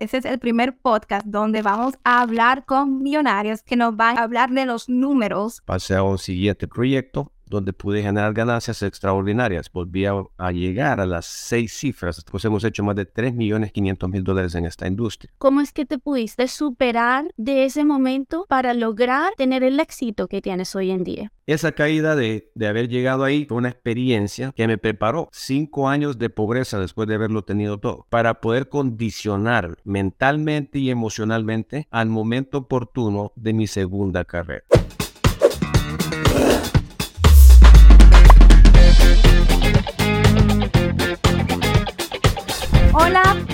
Este es el primer podcast donde vamos a hablar con millonarios que nos van a hablar de los números. Pasé a un siguiente proyecto donde pude generar ganancias extraordinarias. Volví a, llegar a las seis cifras, pues hemos hecho más de 3 millones 500 mil dólares en esta industria. ¿Cómo es que te pudiste superar de ese momento para lograr tener el éxito que tienes hoy en día? Esa caída de, de haber llegado ahí fue una experiencia que me preparó cinco años de pobreza después de haberlo tenido todo, para poder condicionar mentalmente y emocionalmente al momento oportuno de mi segunda carrera.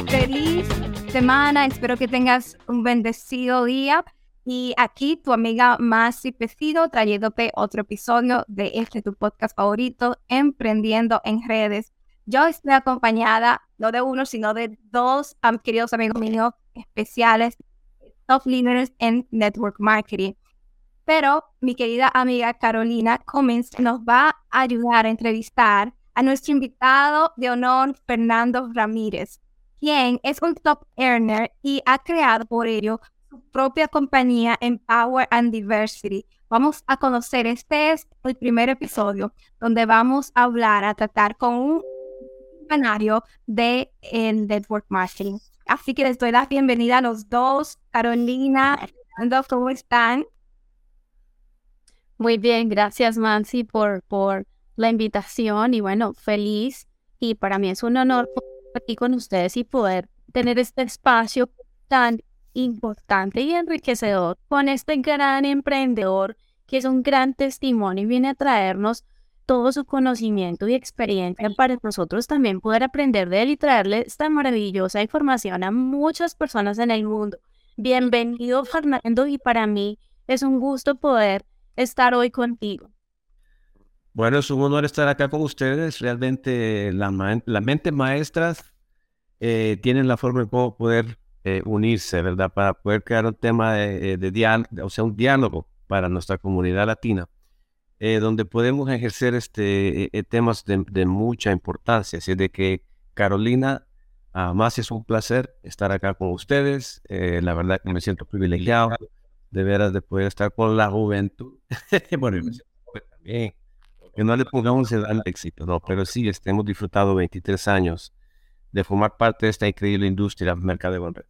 Feliz semana. Espero que tengas un bendecido día. Y aquí tu amiga Masi Pecido trayéndote otro episodio de este tu podcast favorito, Emprendiendo en Redes. Yo estoy acompañada no de uno, sino de dos queridos amigos míos especiales, top leaders en network marketing. Pero mi querida amiga Carolina Cummins nos va a ayudar a entrevistar a nuestro invitado de honor, Fernando Ramírez, quien es un top earner y ha creado por ello su propia compañía en Power and Diversity. Vamos a conocer, este es el primer episodio donde vamos a hablar, a tratar con un canario de el network marketing. Así que les doy la bienvenida a los dos. Carolina, ¿cómo están? Muy bien, gracias Mansi por, por la invitación y bueno, feliz y para mí es un honor aquí con ustedes y poder tener este espacio tan importante y enriquecedor con este gran emprendedor que es un gran testimonio y viene a traernos todo su conocimiento y experiencia para nosotros también poder aprender de él y traerle esta maravillosa información a muchas personas en el mundo. Bienvenido Fernando y para mí es un gusto poder estar hoy contigo. Bueno, es un honor estar acá con ustedes. Realmente la, mente maestras eh, tienen la forma de cómo poder eh, unirse, ¿verdad? Para poder crear un tema de, eh, diálogo, o sea, un diálogo para nuestra comunidad latina, donde podemos ejercer este, temas de, mucha importancia. Así de que, Carolina, más es un placer estar acá con ustedes. la verdad que me siento privilegiado de veras de poder estar con la juventud. bueno, me siento también que no le pongamos el éxito, no, pero sí este, hemos disfrutado 23 años de formar parte de esta increíble industria mercado de red.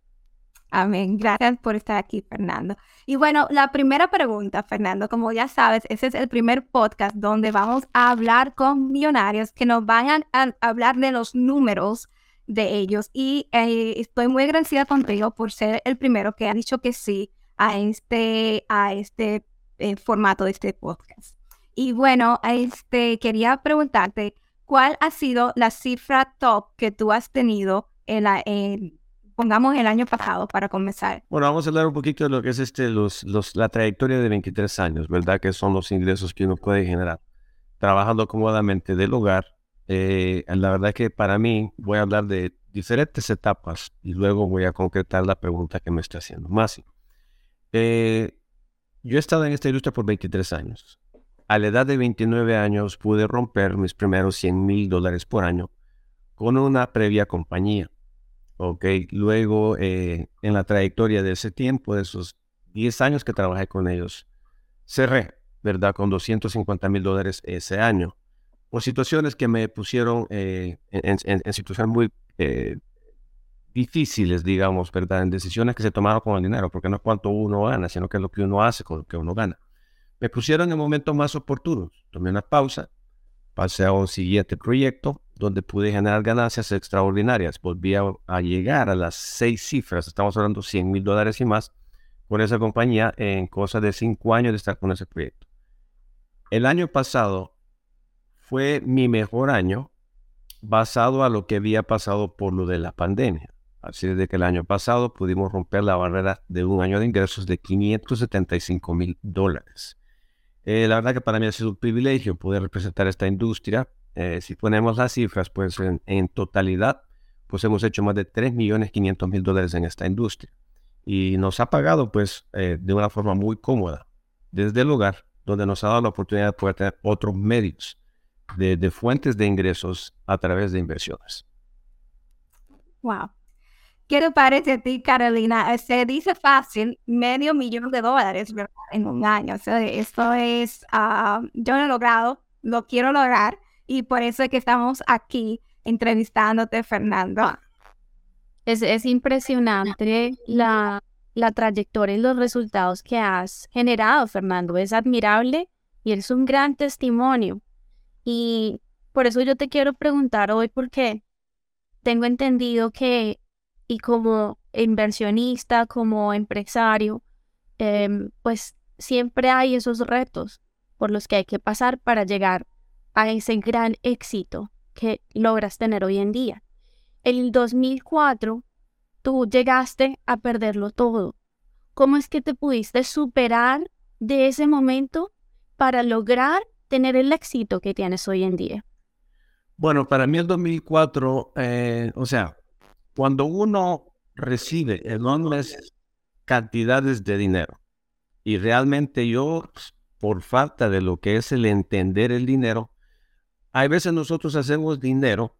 Amén. Gracias por estar aquí, Fernando. Y bueno, la primera pregunta, Fernando, como ya sabes, ese es el primer podcast donde vamos a hablar con millonarios que nos van a, hablar de los números de ellos. Y eh, estoy muy agradecida contigo por ser el primero que ha dicho que sí a este, a este eh, formato de este podcast. Y bueno, este, quería preguntarte, ¿cuál ha sido la cifra top que tú has tenido en la, pongamos el año pasado para comenzar? Bueno, vamos a hablar un poquito de lo que es este, los, los, la trayectoria de 23 años, ¿verdad? Que son los ingresos que uno puede generar trabajando cómodamente del hogar. Eh, la verdad que para mí voy a hablar de diferentes etapas y luego voy a concretar la pregunta que me está haciendo Masi. Eh, yo he estado en esta industria por 23 años a la edad de 29 años pude romper mis primeros 100 mil dólares por año con una previa compañía. Ok, luego eh, en la trayectoria de ese tiempo, de esos 10 años que trabajé con ellos, cerré, ¿verdad? Con 250 mil dólares ese año. Por situaciones que me pusieron eh, en, situaciones muy eh, difíciles, digamos, ¿verdad? En decisiones que se tomaron con el dinero, porque no es cuánto uno gana, sino que es lo que uno hace con lo que uno gana. Me pusieron en momentos más oportunos. Tomé una pausa, pasé a un siguiente proyecto donde pude generar ganancias extraordinarias. Volví a, llegar a las seis cifras, estamos hablando 100 mil dólares y más, con esa compañía en cosa de cinco años de estar con ese proyecto. El año pasado fue mi mejor año basado a lo que había pasado por lo de la pandemia. Así de que el año pasado pudimos romper la barrera de un año de ingresos de 575 mil dólares. Eh, la verdad que para mí ha sido un privilegio poder representar esta industria. Eh, si ponemos las cifras, pues en, totalidad, pues hemos hecho más de 3.500.000 dólares en esta industria. Y nos ha pagado pues eh, de una forma muy cómoda desde el lugar donde nos ha dado la oportunidad de poder tener otros medios de, de fuentes de ingresos a través de inversiones. Wow. ¿Qué te parece a ti, Carolina? Se dice fácil, medio millón de dólares en un año. Esto es, ah, yo lo he logrado, lo quiero lograr y por eso es que estamos aquí entrevistándote, Fernando. Es, es impresionante la, la trayectoria y los resultados que has generado, Fernando. Es admirable y es un gran testimonio. Y por eso yo te quiero preguntar hoy, porque tengo entendido que, y como inversionista, como empresario, em, pues siempre hay esos retos por los que hay que pasar para llegar a ese gran éxito que logras tener hoy en día. En el 2004, tú llegaste a perderlo todo. ¿Cómo es que te pudiste superar de ese momento para lograr tener el éxito que tienes hoy en día? Bueno, para mí el 2004, eh, o sea, cuando uno recibe enormes cantidades de dinero y realmente yo, por falta de lo que es el entender el dinero, hay veces nosotros hacemos dinero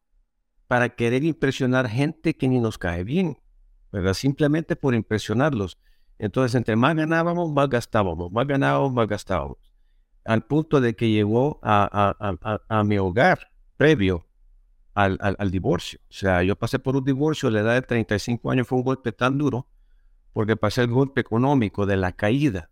para querer impresionar gente que ni nos cae bien, ¿verdad? Simplemente por impresionarlos. Entonces, entre más ganábamos, más gastábamos, más ganábamos, más gastábamos. Al punto de que llegó a, mi hogar previo al, al, divorcio. O sea, yo pasé por un divorcio a la edad de 35 años, fue un golpe tan duro, porque pasé el golpe económico de la caída,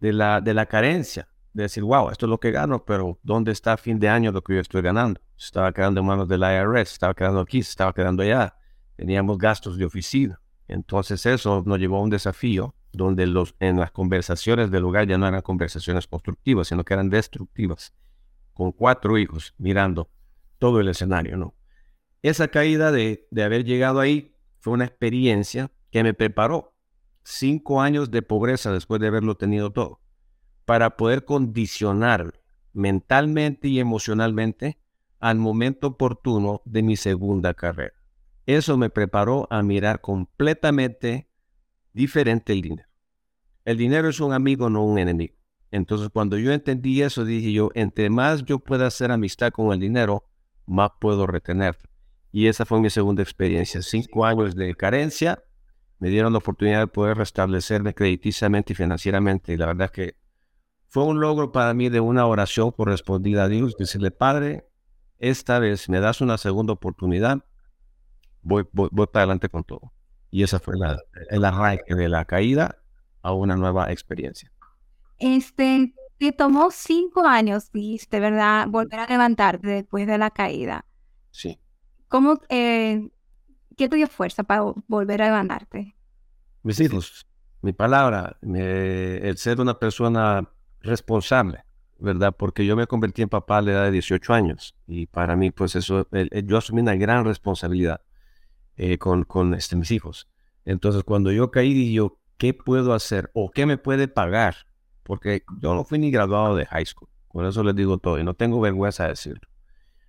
de la, de la carencia, de decir, wow, esto es lo que gano, pero ¿dónde está a fin de año lo que yo estoy ganando? Estaba quedando en manos del IRS, estaba quedando aquí, estaba quedando allá. Teníamos gastos de oficina. Entonces eso nos llevó a un desafío donde los, en las conversaciones del lugar ya no eran conversaciones constructivas, sino que eran destructivas, con cuatro hijos mirando todo el escenario, ¿no? Esa caída de, de haber llegado ahí fue una experiencia que me preparó cinco años de pobreza después de haberlo tenido todo para poder condicionar mentalmente y emocionalmente al momento oportuno de mi segunda carrera. Eso me preparó a mirar completamente diferente el dinero. El dinero es un amigo, no un enemigo. Entonces, cuando yo entendí eso, dije yo, entre más yo pueda hacer amistad con el dinero, más puedo retener. Y esa fue mi segunda experiencia. Cinco años de carencia me dieron la oportunidad de poder restablecerme crediticiamente y financieramente. Y la verdad es que fue un logro para mí de una oración correspondida a Dios, decirle, Padre, esta vez me das una segunda oportunidad, voy, voy, para adelante con todo. Y esa fue la, el arranque de la caída a una nueva experiencia. Este, te tomó cinco años, viste, ¿verdad? Volver a levantarte después de la caída. Sí. ¿Cómo, eh, qué te dio fuerza para volver a levantarte? Mis hijos, mi palabra, el ser una persona responsable, ¿verdad? Porque yo me convertí en papá a la edad de 18 años y para mí, pues eso, yo asumí una gran responsabilidad eh, con, con este, mis hijos. Entonces, cuando yo caí, dije yo, ¿qué puedo hacer o qué me puede pagar? Porque yo no fui ni graduado de high school, con eso les digo todo y no tengo vergüenza de decirlo.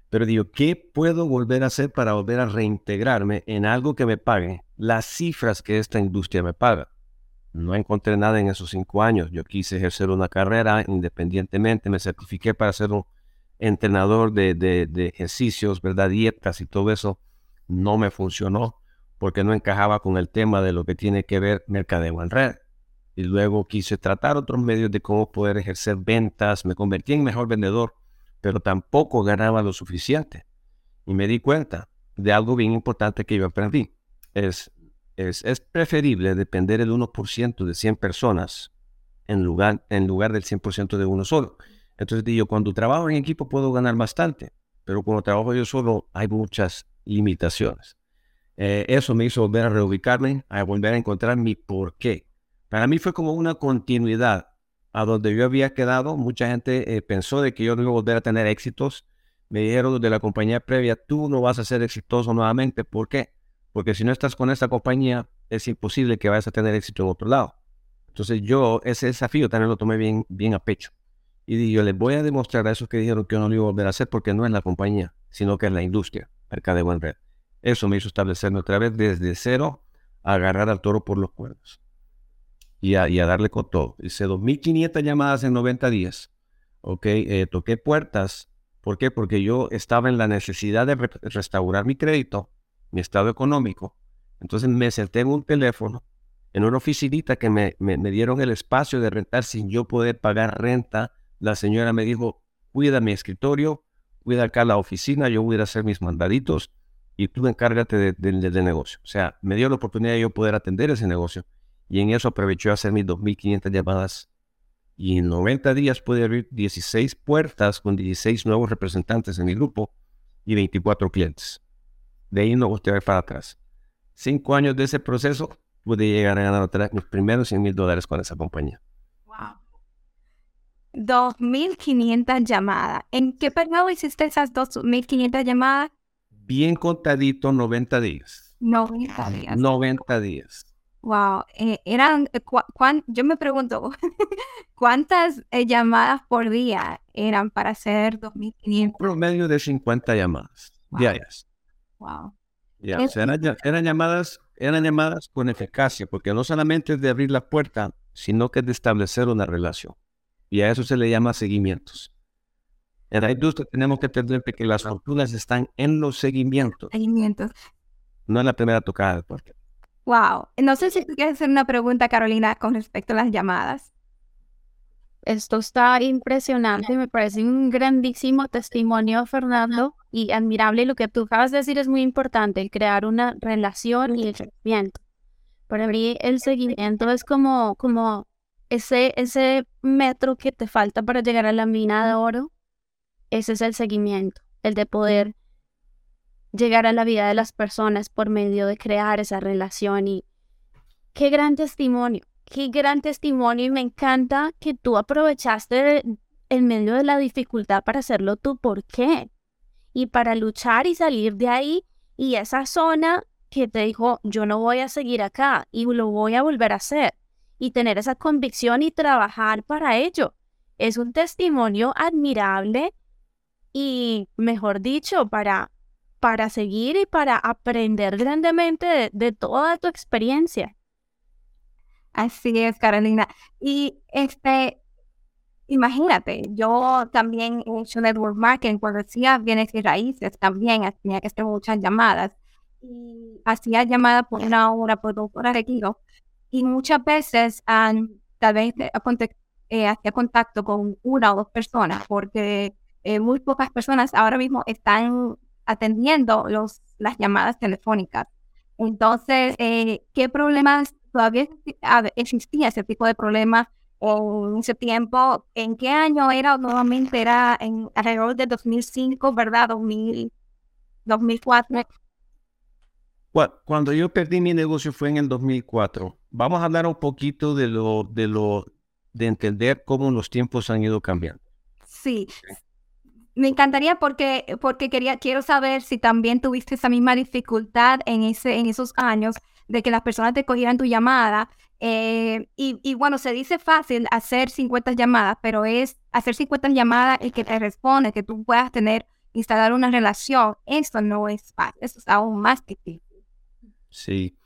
Pero digo, ¿qué puedo volver a hacer para volver a reintegrarme en algo que me pague las cifras que esta industria me paga? No encontré nada en esos cinco años. Yo quise ejercer una carrera independientemente. Me certifiqué para ser un entrenador de, ejercicios, ¿verdad? Dietas y todo eso. No me funcionó porque no encajaba con el tema de lo que tiene que ver mercadeo en red. Y luego quise tratar otros medios de cómo poder ejercer ventas. Me convertí en mejor vendedor, pero tampoco ganaba lo suficiente. Y me di cuenta de algo bien importante que yo aprendí. Es es, preferible depender el 1% de 100 personas en lugar, en lugar del 100% de uno solo. Entonces digo, cuando trabajo en equipo puedo ganar bastante, pero cuando trabajo yo solo hay muchas limitaciones. Eh, eso me hizo volver a reubicarme, a volver a encontrar mi por qué. Para mí fue como una continuidad a donde yo había quedado. Mucha gente eh, pensó de que yo no iba a volver a tener éxitos. Me dijeron de la compañía previa, tú no vas a ser exitoso nuevamente. ¿Por qué? Porque si no estás con esta compañía, es imposible que vayas a tener éxito en otro lado. Entonces yo ese desafío también lo tomé bien, a pecho. Y dije, yo les voy a demostrar a esos que dijeron que yo no lo iba a volver a hacer porque no es la compañía, sino que es la industria, mercadeo en red. Eso me hizo establecerme otra vez desde cero a agarrar al toro por los cuernos y a, darle con todo. Hice 2.500 llamadas en 90 días. Ok, eh, toqué puertas. ¿Por qué? Porque yo estaba en la necesidad de restaurar mi crédito mi estado económico, Entonces me senté en un teléfono, en una oficinita que me, me, dieron el espacio de rentar sin yo poder pagar renta. La señora me dijo, cuida mi escritorio, cuida acá la oficina, yo voy a hacer mis mandaditos y tú encárgate del de, de, negocio. O sea, me dio la oportunidad de yo poder atender ese negocio y en eso aprovechó a hacer mis 2.500 llamadas y en 90 días pude abrir 16 puertas con 16 nuevos representantes en mi grupo y 24 clientes. De ahí no volteé para atrás. Cinco años de ese proceso pude llegar a ganar mis primeros 100 mil dólares con esa compañía. Wow. 2.500 llamadas. ¿En qué periodo hiciste esas 2.500 llamadas? Bien contadito, 90 días. 90 días. 90 días. Wow, eh, eran, eh, yo me pregunto, ¿cuántas eh, llamadas por día eran para hacer 2.500? Promedio de 50 llamadas Wow. diarias. Wow. Ya, Es- o sea, eran, ll- eran llamadas, eran llamadas con eficacia, porque no solamente es de abrir la puerta, sino que es de establecer una relación. Y a eso se le llama seguimientos. En la industria tenemos que entender que las fortunas están en los seguimientos, Seguimientos. no en la primera tocada de puerta. Wow. No sé si tú quieres hacer una pregunta, Carolina, con respecto a las llamadas. Esto está impresionante, me parece un grandísimo testimonio, Fernando, y admirable. Lo que tú acabas de decir es muy importante, el crear una relación y el seguimiento. Para mí el seguimiento es como, como ese, ese metro que te falta para llegar a la mina de oro. Ese es el seguimiento, el de poder llegar a la vida de las personas por medio de crear esa relación y qué gran testimonio. Qué gran testimonio y me encanta que tú aprovechaste en medio de la dificultad para hacerlo tú. ¿Por qué? Y para luchar y salir de ahí y esa zona que te dijo, yo no voy a seguir acá y lo voy a volver a hacer. Y tener esa convicción y trabajar para ello. Es un testimonio admirable y, mejor dicho, para, para seguir y para aprender grandemente de, toda tu experiencia. Así es, Carolina. Y este, imagínate, yo también he hecho network marketing cuando hacía bienes y raíces, también tenía que hacer muchas llamadas. Y hacía llamadas por una hora, por dos horas. Y muchas veces, am, tal vez eh, eh, hacía contacto con una o dos personas, porque eh, muy pocas personas ahora mismo están atendiendo los, las llamadas telefónicas. Entonces, eh, ¿qué problemas todavía existía ese tipo de problema en ese tiempo? ¿En qué año era nuevamente? Era en alrededor de 2005, ¿verdad? 2000, 2004. Cu- Cuando yo perdí mi negocio fue en el 2004. Vamos a hablar un poquito de lo, de lo, de entender cómo los tiempos han ido cambiando. Sí. Me encantaría porque, porque quería, quiero saber si también tuviste esa misma dificultad en, ese, en esos años de que las personas te cogieran tu llamada. eh, y, y bueno, se dice fácil hacer 50 llamadas, pero es hacer 50 llamadas y que te responde, que tú puedas tener, instalar una relación. Eso no es fácil, eso es aún más difícil. Sí.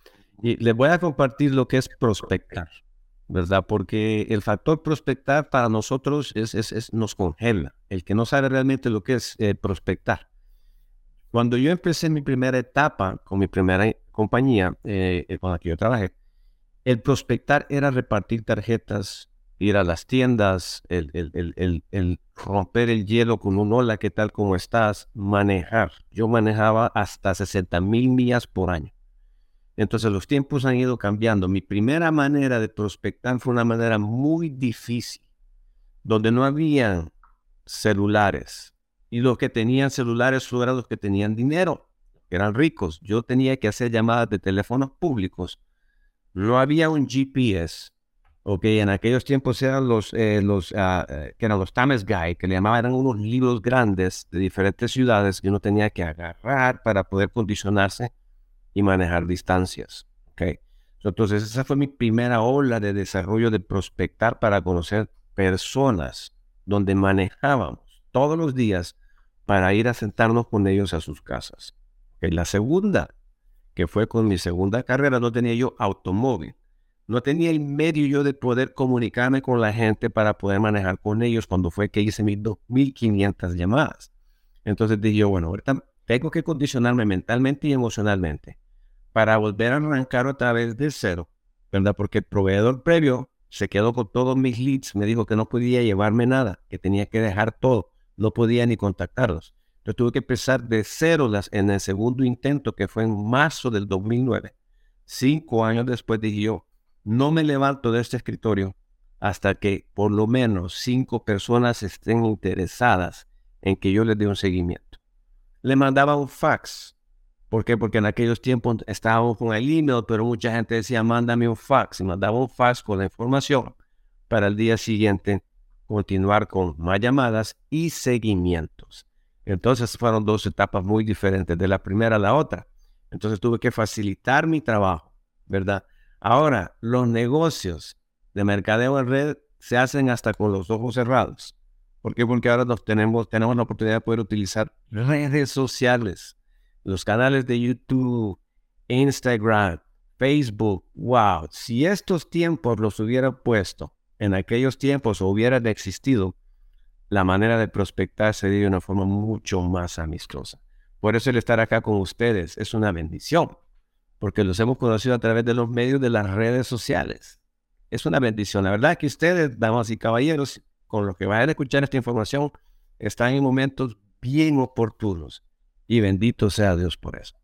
Y les voy a compartir lo que es prospectar, ¿verdad? Porque el factor prospectar para nosotros es, es- nos congela. El que no sabe realmente lo que es eh, prospectar. Cuando yo empecé mi primera etapa con mi primera compañía eh, eh, con la que yo trabajé, el prospectar era repartir tarjetas, ir a las tiendas, el- el- el- el romper el hielo con un hola, ¿qué tal? ¿Cómo estás? Manejar. Yo manejaba hasta 60 mil millas por año. Entonces los tiempos han ido cambiando. Mi primera manera de prospectar fue una manera muy difícil, donde no había celulares. Y los que tenían celulares eran los que tenían dinero, que eran ricos. Yo tenía que hacer llamadas de teléfonos públicos. No había un GPS. Ok, en aquellos tiempos eran los, eh, los eh, que eran los Times Guide, que le llamaban, eran unos libros grandes de diferentes ciudades que uno tenía que agarrar para poder condicionarse y manejar distancias. ¿ok? Entonces, esa fue mi primera ola de desarrollo de prospectar para conocer personas donde manejábamos todos los días para ir a sentarnos con ellos a sus casas. ¿ok? La segunda, que fue con mi segunda carrera, no tenía yo automóvil. No tenía el medio yo de poder comunicarme con la gente para poder manejar con ellos cuando fue que hice mis 2.500 llamadas. Entonces dije bueno, ahorita tengo que condicionarme mentalmente y emocionalmente para volver a arrancar otra vez de cero, ¿verdad? Porque el proveedor previo se quedó con todos mis leads, me dijo que no podía llevarme nada, que tenía que dejar todo, no podía ni contactarlos. Yo tuve que empezar de cero en el segundo intento, que fue en marzo del 2009. Cinco años después dije yo, no me levanto de este escritorio hasta que por lo menos cinco personas estén interesadas en que yo les dé un seguimiento. Le mandaba un fax. ¿Por qué? Porque en aquellos tiempos estábamos con el email, pero mucha gente decía, mándame un fax. Y mandaba un fax con la información para el día siguiente continuar con más llamadas y seguimientos. Entonces fueron dos etapas muy diferentes, de la primera a la otra. Entonces tuve que facilitar mi trabajo, ¿verdad? Ahora, los negocios de mercadeo en red se hacen hasta con los ojos cerrados. ¿Por qué? Porque ahora tenemos, tenemos la oportunidad de poder utilizar redes sociales, los canales de YouTube, Instagram, Facebook. ¡Wow! Si estos tiempos los hubieran puesto en aquellos tiempos o hubieran existido, la manera de prospectar sería de una forma mucho más amistosa. Por eso el estar acá con ustedes es una bendición, porque los hemos conocido a través de los medios de las redes sociales. Es una bendición. La verdad que ustedes, damas y caballeros, con los que vayan a escuchar esta información, están en momentos bien oportunos. Y bendito sea Dios por eso.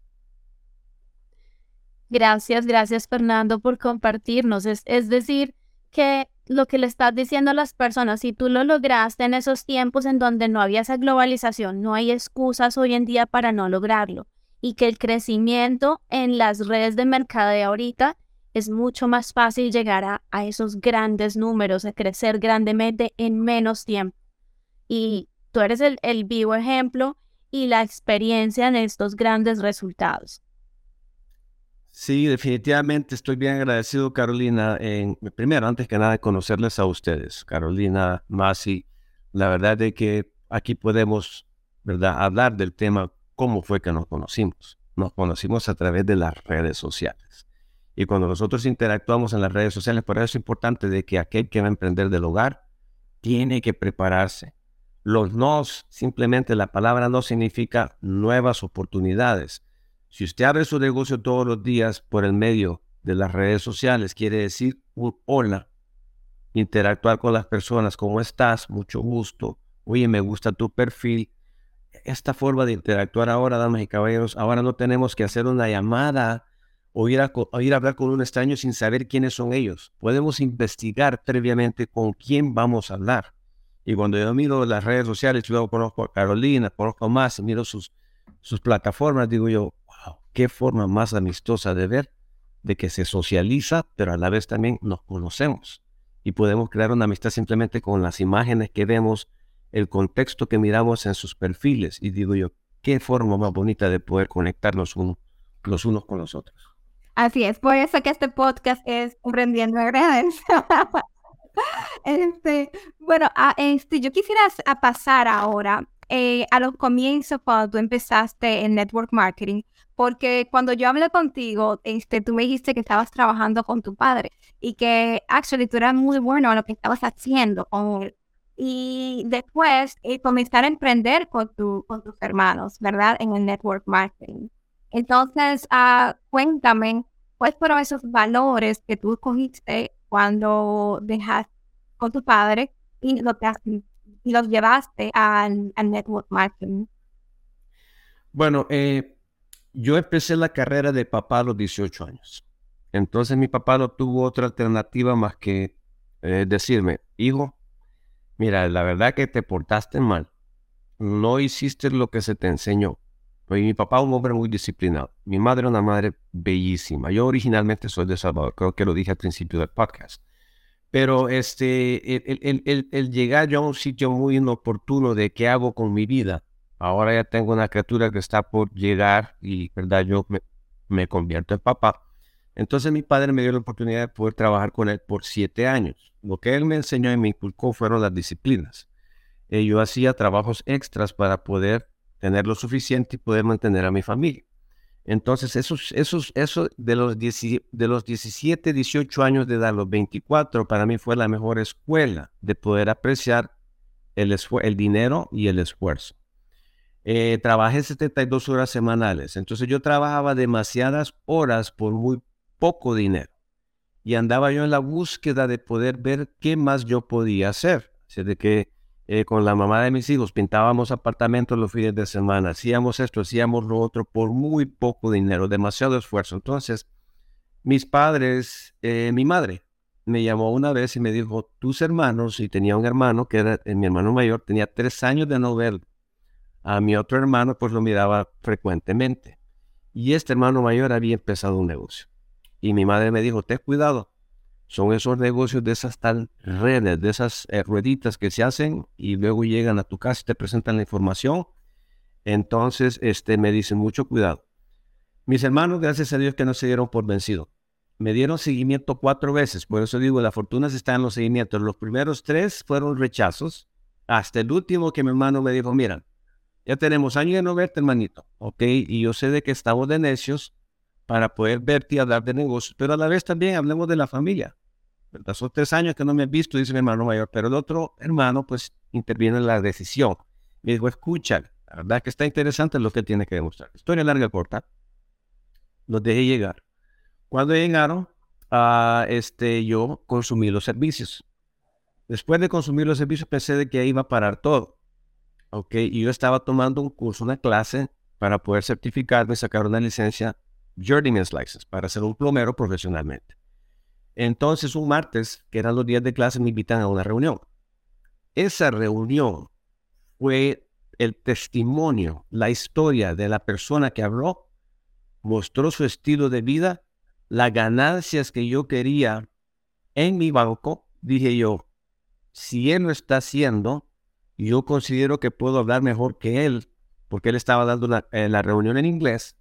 Gracias, gracias Fernando por compartirnos. Es, decir, que lo que le estás diciendo a las personas, si tú lo lograste en esos tiempos en donde no había esa globalización, no hay excusas hoy en día para no lograrlo. Y que el crecimiento en las redes de mercadeo ahorita es mucho más fácil llegar a, a esos grandes números, a crecer grandemente en menos tiempo. Y tú eres el, el vivo ejemplo y la experiencia en estos grandes resultados. Sí, definitivamente estoy bien agradecido, Carolina. En, primero, antes que nada, conocerles a ustedes, Carolina, Masi. La verdad es que aquí podemos, ¿verdad?, hablar del tema cómo fue que nos conocimos. Nos conocimos a través de las redes sociales. Y cuando nosotros interactuamos en las redes sociales, por eso es importante de que aquel que va a emprender del hogar tiene que prepararse. Los nos, simplemente la palabra no significa nuevas oportunidades si usted abre su negocio todos los días por el medio de las redes sociales, quiere decir hola, interactuar con las personas, ¿cómo estás? Mucho gusto. Oye, me gusta tu perfil. Esta forma de interactuar ahora, damas y caballeros, ahora no tenemos que hacer una llamada o ir a, hablar con un extraño sin saber quiénes son ellos. Podemos investigar previamente con quién vamos a hablar. Y cuando yo miro las redes sociales, luego conozco a Carolina, conozco más, miro sus, sus plataformas, digo yo, qué forma más amistosa de ver, de que se socializa, pero a la vez también nos conocemos y podemos crear una amistad simplemente con las imágenes que vemos, el contexto que miramos en sus perfiles. Y digo yo, qué forma más bonita de poder conectarnos los unos con los otros. Así es, por eso que este podcast es Aprendiendo a Redes. este, bueno, a, este, yo quisiera pasar ahora eh, a los comienzos cuando tú empezaste en network marketing. Porque cuando yo hablé contigo, este, tú me dijiste que estabas trabajando con tu padre y que actually tú eras muy bueno en lo que estabas haciendo con él. Y después eh, comenzar a emprender con, tu, con tus hermanos, ¿verdad? En el network marketing. Entonces, uh, cuéntame, ¿cuáles fueron esos valores que tú cogiste cuando dejaste con tu padre y, lo y los llevaste al, al network marketing? Bueno, eh, yo empecé la carrera de papá a los 18 años. Entonces mi papá no tuvo otra alternativa más que eh, decirme, hijo, mira, la verdad que te portaste mal. No hiciste lo que se te enseñó. Pues mi papá un hombre muy disciplinado. Mi madre una madre bellísima. Yo originalmente soy de Salvador, creo que lo dije al principio del podcast. Pero este, el llegar yo a un sitio muy inoportuno de qué hago con mi vida, Ahora ya tengo una criatura que está por llegar y, ¿verdad? Yo me, convierto en papá. Entonces mi padre me dio la oportunidad de poder trabajar con él por siete años. Lo que él me enseñó y me inculcó fueron las disciplinas. Eh, yo hacía trabajos extras para poder tener lo suficiente y poder mantener a mi familia. Entonces, esos, esos, eso de los, de los 17, 18 años de edad, los 24, para mí fue la mejor escuela de poder apreciar el, el dinero y el esfuerzo. Eh, trabajé 72 horas semanales. Entonces yo trabajaba demasiadas horas por muy poco dinero. Y andaba yo en la búsqueda de poder ver qué más yo podía hacer. Así de que eh, con la mamá de mis hijos pintábamos apartamentos los fines de semana, hacíamos esto, hacíamos lo otro por muy poco dinero, demasiado esfuerzo. Entonces, mis padres, eh, mi madre me llamó una vez y me dijo, tus hermanos, y tenía un hermano que era mi hermano mayor, tenía tres años de no verlo a mi otro hermano pues lo miraba frecuentemente. Y este hermano mayor había empezado un negocio. Y mi madre me dijo, ten cuidado, son esos negocios de esas tal redes, de esas eh, rueditas que se hacen y luego llegan a tu casa y te presentan la información. Entonces, este, me dice mucho cuidado. Mis hermanos, gracias a Dios que no se dieron por vencido. Me dieron seguimiento cuatro veces, por eso digo, la fortuna está en los seguimientos. Los primeros tres fueron rechazos, hasta el último que mi hermano me dijo, mira, ya tenemos años de no verte, hermanito, ¿ok? Y yo sé de que estamos de necios para poder verte y hablar de negocios, pero a la vez también hablemos de la familia. ¿verdad? Son tres años que no me he visto, dice mi hermano mayor, pero el otro hermano, pues, interviene en la decisión. Me dijo, escucha, la verdad que está interesante lo que tiene que demostrar. Historia larga corta. Los dejé llegar. Cuando llegaron, uh, este, yo consumí los servicios. Después de consumir los servicios, pensé de que ahí iba a parar todo. ¿ok? Y yo estaba tomando un curso, una clase para poder certificarme sacar una licencia Journeyman's License para ser un plomero profesionalmente. Entonces, un martes, que eran los días de clase, me invitan a una reunión. Esa reunión fue el testimonio, la historia de la persona que habló, mostró su estilo de vida, las ganancias que yo quería en mi banco. Dije yo, si él lo está haciendo, yo considero que puedo hablar mejor que él, porque él estaba dando eh, la reunión en inglés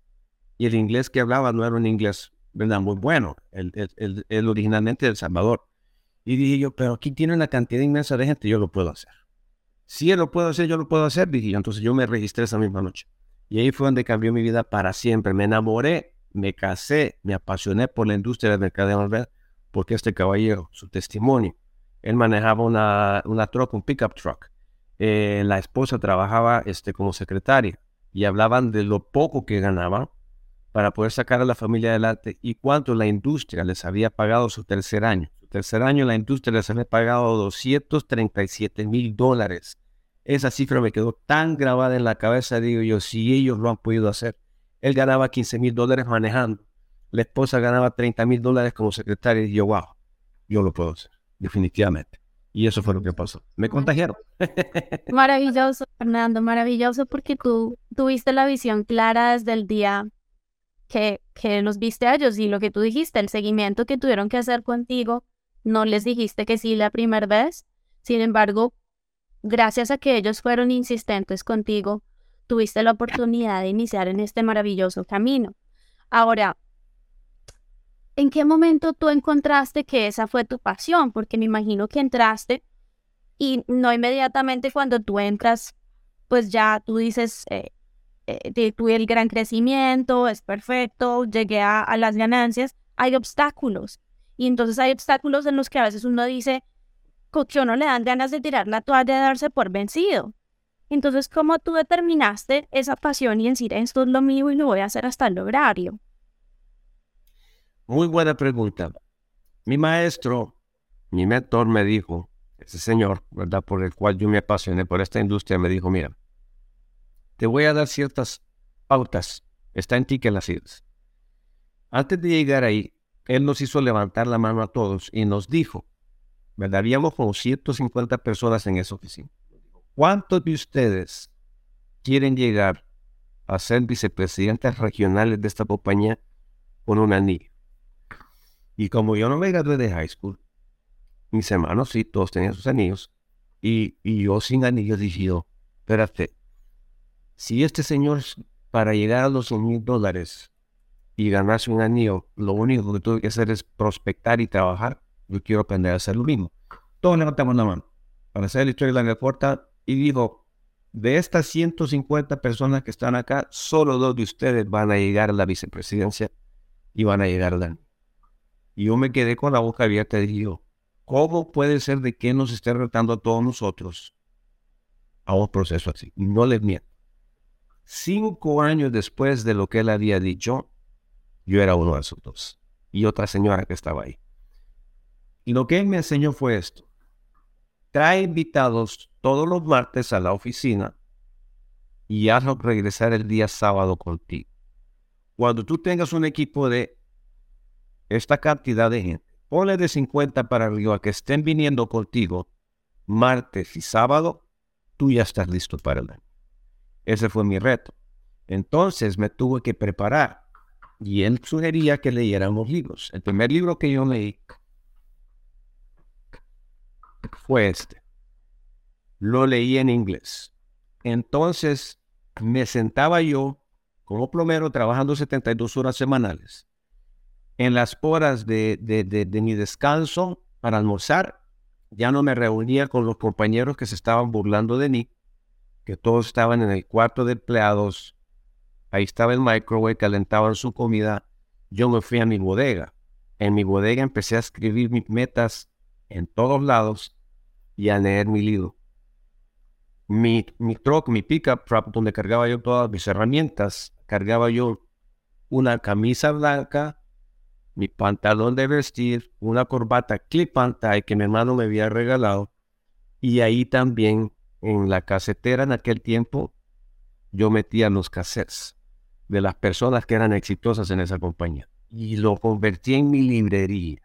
y el inglés que hablaba no era un inglés ¿verdad? muy bueno, él, originalmente de El Salvador. Y dije yo, pero aquí tiene una cantidad inmensa de gente, yo lo puedo hacer. Si él lo puede hacer, yo lo puedo hacer, dije yo. Entonces yo me registré esa misma noche. Y ahí fue donde cambió mi vida para siempre. Me enamoré, me casé, me apasioné por la industria del mercadeo, porque este caballero, su testimonio, él manejaba una, una truck, un pickup truck eh, la esposa trabajaba este, como secretaria y hablaban de lo poco que ganaban para poder sacar a la familia adelante y cuánto la industria les había pagado su tercer año. Su tercer año la industria les había pagado 237 mil dólares. Esa cifra me quedó tan grabada en la cabeza, digo yo, si ellos lo han podido hacer. Él ganaba 15 mil dólares manejando. La esposa ganaba 30 mil dólares como secretaria y yo, wow, yo lo puedo hacer, definitivamente. Y eso fue lo que pasó. Me contagiaron. Maravilloso, Fernando, maravilloso porque tú tuviste la visión clara desde el día que, que los viste a ellos y lo que tú dijiste, el seguimiento que tuvieron que hacer contigo, no les dijiste que sí la primera vez. Sin embargo, gracias a que ellos fueron insistentes contigo, tuviste la oportunidad de iniciar en este maravilloso camino. Ahora, ¿en qué momento tú encontraste que esa fue tu pasión? Porque me imagino que entraste y no inmediatamente cuando tú entras, pues ya tú dices, eh, eh, tuve el gran crecimiento, es perfecto, llegué a, las ganancias, hay obstáculos. Y entonces hay obstáculos en los que a veces uno dice, que uno le dan ganas de tirar la toalla de darse por vencido. Entonces, ¿cómo tú determinaste esa pasión y decir, esto es lo mío y lo voy a hacer hasta el horario? Muy buena pregunta. Mi maestro, mi mentor me dijo, ese señor, ¿verdad? Por el cual yo me apasioné por esta industria, me dijo, mira, te voy a dar ciertas pautas. Está en ti que las sigas. Antes de llegar ahí, él nos hizo levantar la mano a todos y nos dijo, ¿verdad? Habíamos como 150 personas en esa oficina. ¿Cuántos de ustedes quieren llegar a ser vicepresidentes regionales de esta compañía con un anillo? Y como yo no me gradué de high school, mis hermanos sí, todos tenían sus anillos. Y, yo sin anillos dije espérate, si este señor para llegar a los 100 mil dólares y ganarse un anillo, lo único que tuve que hacer es prospectar y trabajar, yo quiero aprender a hacer lo mismo. Todos levantamos la mano para hacer la historia de la puerta y dijo, de estas 150 personas que están acá, solo dos de ustedes van a llegar a la vicepresidencia y van a llegar a y yo me quedé con la boca abierta y dije, ¿cómo puede ser de que nos esté retando a todos nosotros a un proceso así? No les miento. Cinco años después de lo que él había dicho, yo era uno de esos dos. Y otra señora que estaba ahí. Y lo que él me enseñó fue esto. Trae invitados todos los martes a la oficina y hazlo regresar el día sábado contigo. Cuando tú tengas un equipo de esta cantidad de gente, ponle de 50 para arriba que estén viniendo contigo martes y sábado, tú ya estás listo para el año. Ese fue mi reto. Entonces me tuve que preparar y él sugería que leyéramos libros. El primer libro que yo leí fue este. Lo leí en inglés. Entonces me sentaba yo como plomero trabajando 72 horas semanales. En las horas de, de mi descanso para almorzar, ya no me reunía con los compañeros que se estaban burlando de mí, que todos estaban en el cuarto de empleados. Ahí estaba el microwave, calentaban su comida. Yo me fui a mi bodega. En mi bodega empecé a escribir mis metas en todos lados y a leer mi libro. Mi, mi truck, mi pickup truck, donde cargaba yo todas mis herramientas, cargaba yo una camisa blanca, mi pantalón de vestir, una corbata clip que mi hermano me había regalado. Y ahí también, en la casetera en aquel tiempo, yo metía los cassettes de las personas que eran exitosas en esa compañía. Y lo convertí en mi librería.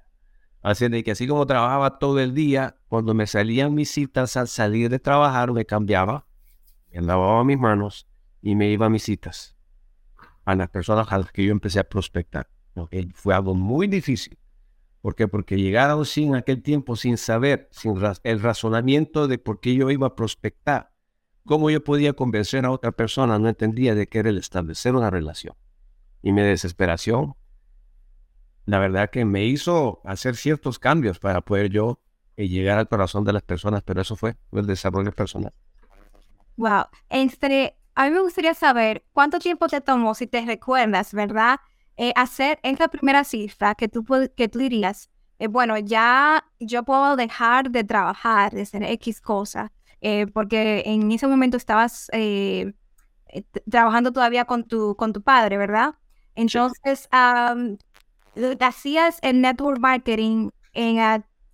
Así de que así como trabajaba todo el día, cuando me salían mis citas al salir de trabajar, me cambiaba, me lavaba mis manos y me iba a mis citas a las personas a las que yo empecé a prospectar. Fue algo muy difícil. ¿Por qué? Porque llegaron sin aquel tiempo sin saber, sin el razonamiento de por qué yo iba a prospectar, cómo yo podía convencer a otra persona, no entendía de qué era el establecer una relación. Y mi desesperación, la verdad que me hizo hacer ciertos cambios para poder yo eh, llegar al corazón de las personas, pero eso fue el desarrollo personal. Wow. Entre, a mí me gustaría saber cuánto tiempo te tomó, si te recuerdas, ¿verdad? Eh, hacer esta primera cifra que tú, que tú dirías, eh, bueno, ya yo puedo dejar de trabajar, de hacer X cosa, eh, porque en ese momento estabas trabajando todavía con tu, con tu padre, ¿verdad? Entonces, hacías el network marketing en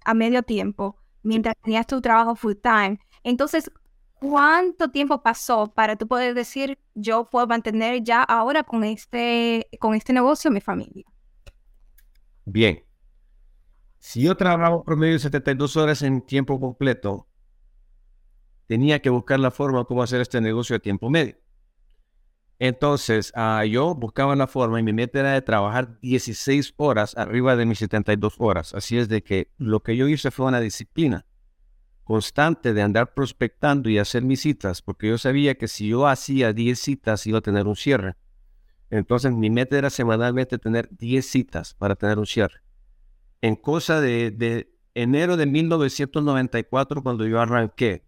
a medio tiempo, mientras tenías tu trabajo full time. Entonces, ¿Cuánto tiempo pasó para tú poder decir, yo puedo mantener ya ahora con este, con este negocio mi familia? Bien. Si yo trabajo promedio 72 horas en tiempo completo, tenía que buscar la forma de cómo hacer este negocio a tiempo medio. Entonces, uh, yo buscaba la forma y mi meta era de trabajar 16 horas arriba de mis 72 horas. Así es de que lo que yo hice fue una disciplina constante de andar prospectando y hacer mis citas, porque yo sabía que si yo hacía 10 citas iba a tener un cierre. Entonces mi meta era semanalmente tener 10 citas para tener un cierre. En cosa de, de enero de 1994, cuando yo arranqué,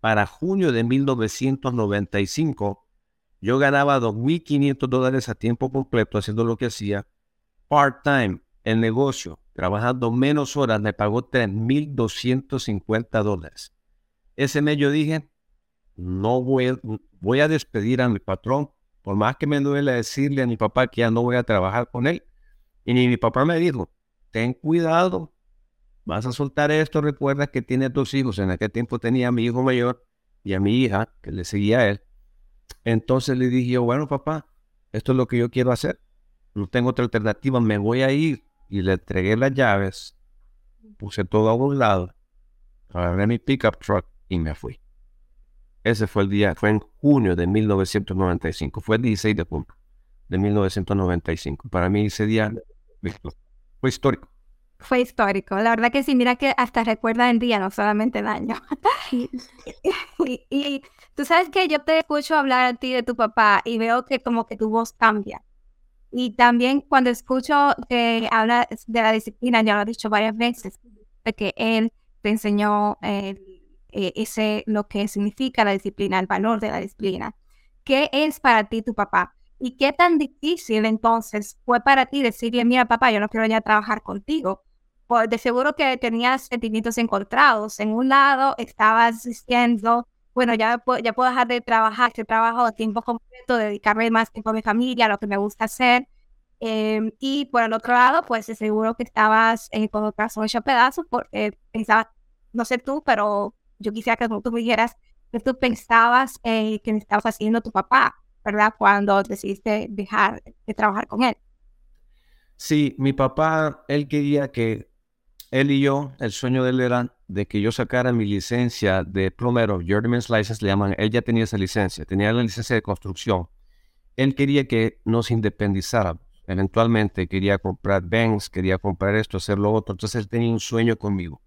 para junio de 1995, yo ganaba 2.500 dólares a tiempo completo haciendo lo que hacía part-time, el negocio, trabajando menos horas, me pagó 3.250 dólares. Ese mes yo dije, no voy, voy a despedir a mi patrón, por más que me duele decirle a mi papá que ya no voy a trabajar con él. Y mi papá me dijo, ten cuidado, vas a soltar esto, recuerda que tiene dos hijos. En aquel tiempo tenía a mi hijo mayor y a mi hija, que le seguía a él. Entonces le dije bueno papá, esto es lo que yo quiero hacer. No tengo otra alternativa, me voy a ir y le entregué las llaves, puse todo a un lado, agarré mi pickup truck y me fui. Ese fue el día, fue en junio de 1995, fue el 16 de junio de 1995. Para mí ese día fue histórico. Fue histórico, la verdad que sí, mira que hasta recuerda el día, no solamente el año. y, y, tú sabes que yo te escucho hablar a ti de tu papá y veo que como que tu voz cambia. Y también cuando escucho que habla de la disciplina, ya lo he dicho varias veces, de que él te enseñó eh, ese, lo que significa la disciplina, el valor de la disciplina. ¿Qué es para ti tu papá? ¿Y qué tan difícil entonces fue para ti decirle, mira papá, yo no quiero ya trabajar contigo? Pues de seguro que tenías sentimientos encontrados. En un lado estabas diciendo, bueno, ya, ya puedo dejar de trabajar este trabajo tiempo completo, dedicarme más tiempo a mi familia, a lo que me gusta hacer. Em, y por el otro lado, pues seguro que estabas eh, con el corazón pedazos, porque pensaba, no sé tú, pero yo quisiera que tú me dijeras que tú pensabas eh, que estabas haciendo tu papá, ¿verdad? Cuando decidiste dejar de trabajar con él. Sí, mi papá, él quería que él y yo, el sueño de él era de que yo sacara mi licencia de plomero, Journeyman's License le llaman, él ya tenía esa licencia, tenía la licencia de construcción. Él quería que nos independizáramos. Eventualmente quería comprar Benz, quería comprar esto, hacer lo otro. Entonces él tenía un sueño conmigo.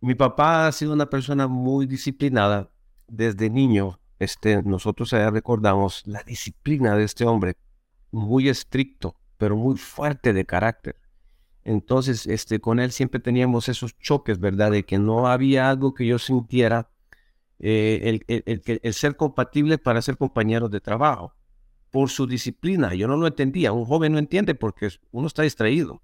Mi papá ha sido una persona muy disciplinada. Desde niño, este, nosotros allá recordamos la disciplina de este hombre, muy estricto, pero muy fuerte de carácter. Entonces, este, con él siempre teníamos esos choques, ¿verdad? De que no había algo que yo sintiera eh, el, el, ser compatible para ser compañeros de trabajo por su disciplina. Yo no lo entendía. Un joven no entiende porque uno está distraído.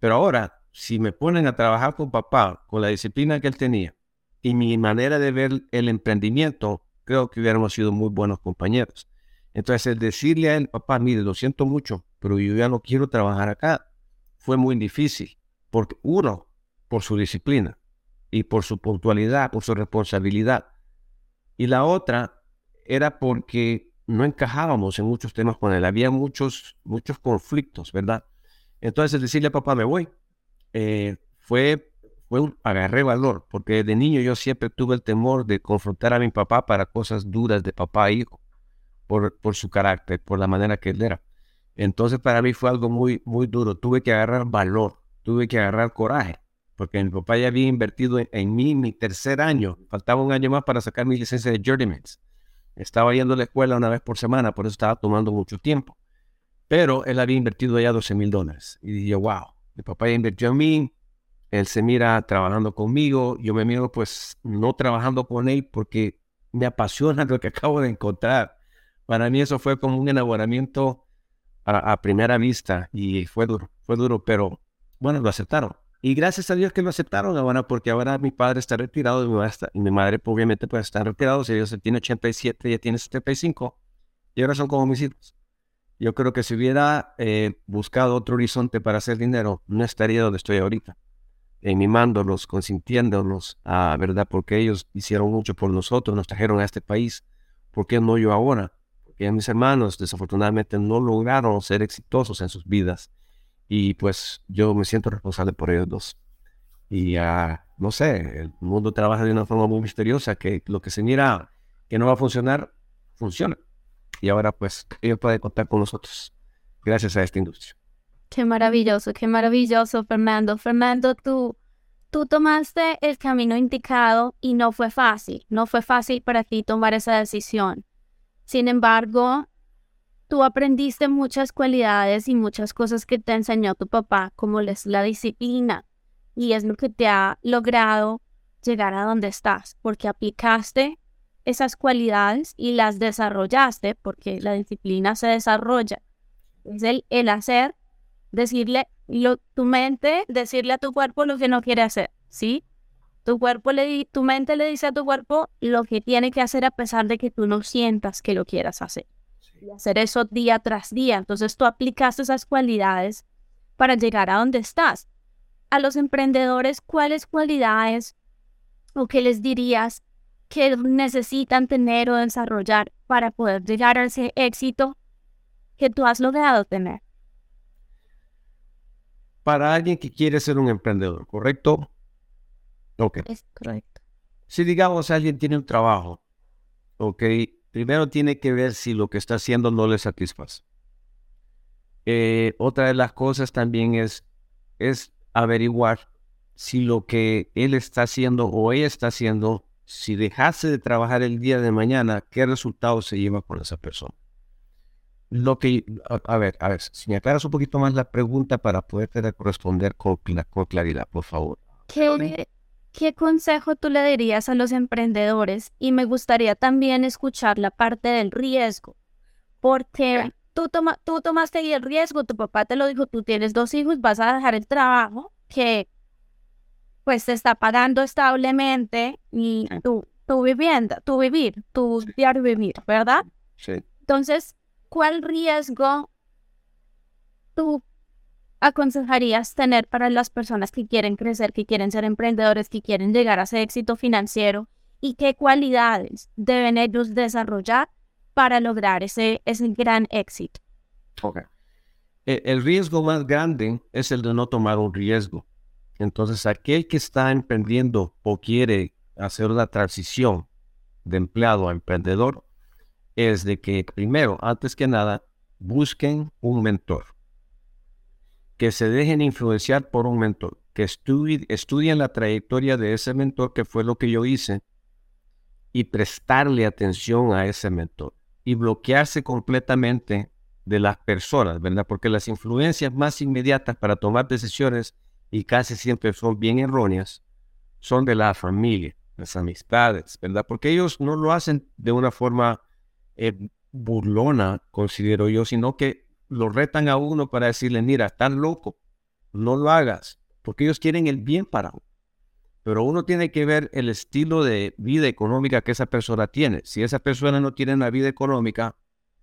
Pero ahora, si me ponen a trabajar con papá, con la disciplina que él tenía y mi manera de ver el emprendimiento, creo que hubiéramos sido muy buenos compañeros. Entonces, el decirle a él, papá, mire, lo siento mucho, pero yo ya no quiero trabajar acá, fue muy difícil. Porque uno, por su disciplina y por su puntualidad, por su responsabilidad. Y la otra era porque no encajábamos en muchos temas con él, había muchos, muchos conflictos, ¿verdad? Entonces decirle a papá, me voy, eh, fue, fue un, agarré valor, porque de niño yo siempre tuve el temor de confrontar a mi papá para cosas duras de papá e hijo, por, por su carácter, por la manera que él era. Entonces para mí fue algo muy, muy duro, tuve que agarrar valor, tuve que agarrar coraje, porque mi papá ya había invertido en, en mí mi tercer año, faltaba un año más para sacar mi licencia de Journeyman's. Estaba yendo a la escuela una vez por semana, por eso estaba tomando mucho tiempo. Pero él había invertido ya 12 mil dólares. Y dije, wow, mi papá ya invirtió en mí, él se mira trabajando conmigo, yo me miro pues no trabajando con él porque me apasiona lo que acabo de encontrar. Para mí eso fue como un enamoramiento a, a primera vista y fue duro, fue duro, pero bueno, lo aceptaron. Y gracias a Dios que lo aceptaron ahora, porque ahora mi padre está retirado y mi, madre obviamente pues están retirados. Ellos tiene 87, ya tiene 75 y ahora son como mis hijos. Yo creo que si hubiera eh, buscado otro horizonte para hacer dinero, no estaría donde estoy ahorita, en mimándolos, consintiéndolos, ah, ¿verdad? Porque ellos hicieron mucho por nosotros, nos trajeron a este país. ¿Por qué no yo ahora? Porque mis hermanos desafortunadamente no lograron ser exitosos en sus vidas y pues yo me siento responsable por ellos dos. Y uh, no sé, el mundo trabaja de una forma muy misteriosa que lo que se mira que no va a funcionar, funciona. Y ahora pues ellos pueden contar con nosotros gracias a esta industria. Qué maravilloso, qué maravilloso, Fernando. Fernando, tú, tú tomaste el camino indicado y no fue fácil, no fue fácil para ti tomar esa decisión. Sin embargo, tú aprendiste muchas cualidades y muchas cosas que te enseñó tu papá, como es la disciplina, y es lo que te ha logrado llegar a donde estás, porque aplicaste esas cualidades y las desarrollaste, porque la disciplina se desarrolla. Es el, el hacer, decirle, lo, tu mente, decirle a tu cuerpo lo que no quiere hacer, ¿sí? Tu cuerpo le tu mente le dice a tu cuerpo lo que tiene que hacer a pesar de que tú no sientas que lo quieras hacer y hacer eso día tras día. Entonces tú aplicas esas cualidades para llegar a donde estás. A los emprendedores, ¿cuáles cualidades o qué les dirías que necesitan tener o desarrollar para poder llegar a ese éxito que tú has logrado tener? Para alguien que quiere ser un emprendedor, ¿correcto? Ok. Es correcto. Si digamos alguien tiene un trabajo, ok, primero tiene que ver si lo que está haciendo no le satisface. Eh, otra de las cosas también es, es averiguar si lo que él está haciendo o ella está haciendo, si dejase de trabajar el día de mañana, ¿qué resultado se lleva con esa persona? Lo que, a, ver, a ver, si me aclaras un poquito más la pregunta para poderte responder con, con claridad, por favor. ¿Qué, ¿Qué consejo tú le dirías a los emprendedores? Y me gustaría también escuchar la parte del riesgo, porque tú, toma, tú tomaste el riesgo, tu papá te lo dijo, tú tienes dos hijos, vas a dejar el trabajo que pues te está pagando establemente y tú tu vivienda, tu vivir, tu diario vivir, ¿verdad? Sí. Entonces, ¿cuál riesgo tú aconsejarías tener para las personas que quieren crecer, que quieren ser emprendedores, que quieren llegar a ese éxito financiero? ¿Y qué cualidades deben ellos desarrollar para lograr ese, ese gran éxito? Ok. E- El riesgo más grande es el de no tomar un riesgo. Entonces, aquel que está emprendiendo o quiere hacer una transición de empleado a emprendedor es de que primero, antes que nada, busquen un mentor. Que se dejen influenciar por un mentor. Que estudi- estudien la trayectoria de ese mentor, que fue lo que yo hice, y prestarle atención a ese mentor. Y bloquearse completamente de las personas, ¿verdad? Porque las influencias más inmediatas para tomar decisiones, y casi siempre son bien erróneas, son de la familia, las amistades, ¿verdad? Porque ellos no lo hacen de una forma eh, burlona, considero yo, sino que lo retan a uno para decirle, mira, estás loco, no lo hagas, porque ellos quieren el bien para uno. Pero uno tiene que ver el estilo de vida económica que esa persona tiene. Si esa persona no tiene una vida económica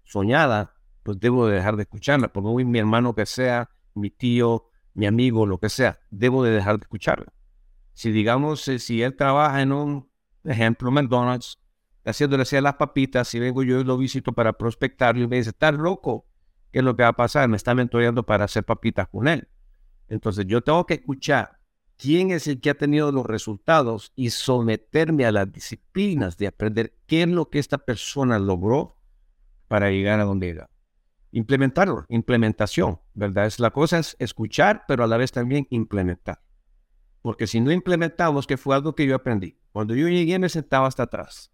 soñada, pues debo de dejar de escucharla, por muy mi hermano que sea, mi tío, mi amigo, lo que sea, debo de dejar de escucharla. Si digamos, eh, si él trabaja en un, ejemplo, McDonald's, haciéndole así a las papitas, si vengo yo y lo visito para prospectarlo y me dice, estás loco, ¿qué es lo que va a pasar? Me está mentoreando para hacer papitas con él. Entonces yo tengo que escuchar quién es el que ha tenido los resultados y someterme a las disciplinas de aprender qué es lo que esta persona logró para llegar a donde llega. Implementarlo, implementación, ¿verdad? Es la cosa es escuchar, pero a la vez también implementar. Porque si no implementamos, que fue algo que yo aprendí. Cuando yo llegué me sentaba hasta atrás.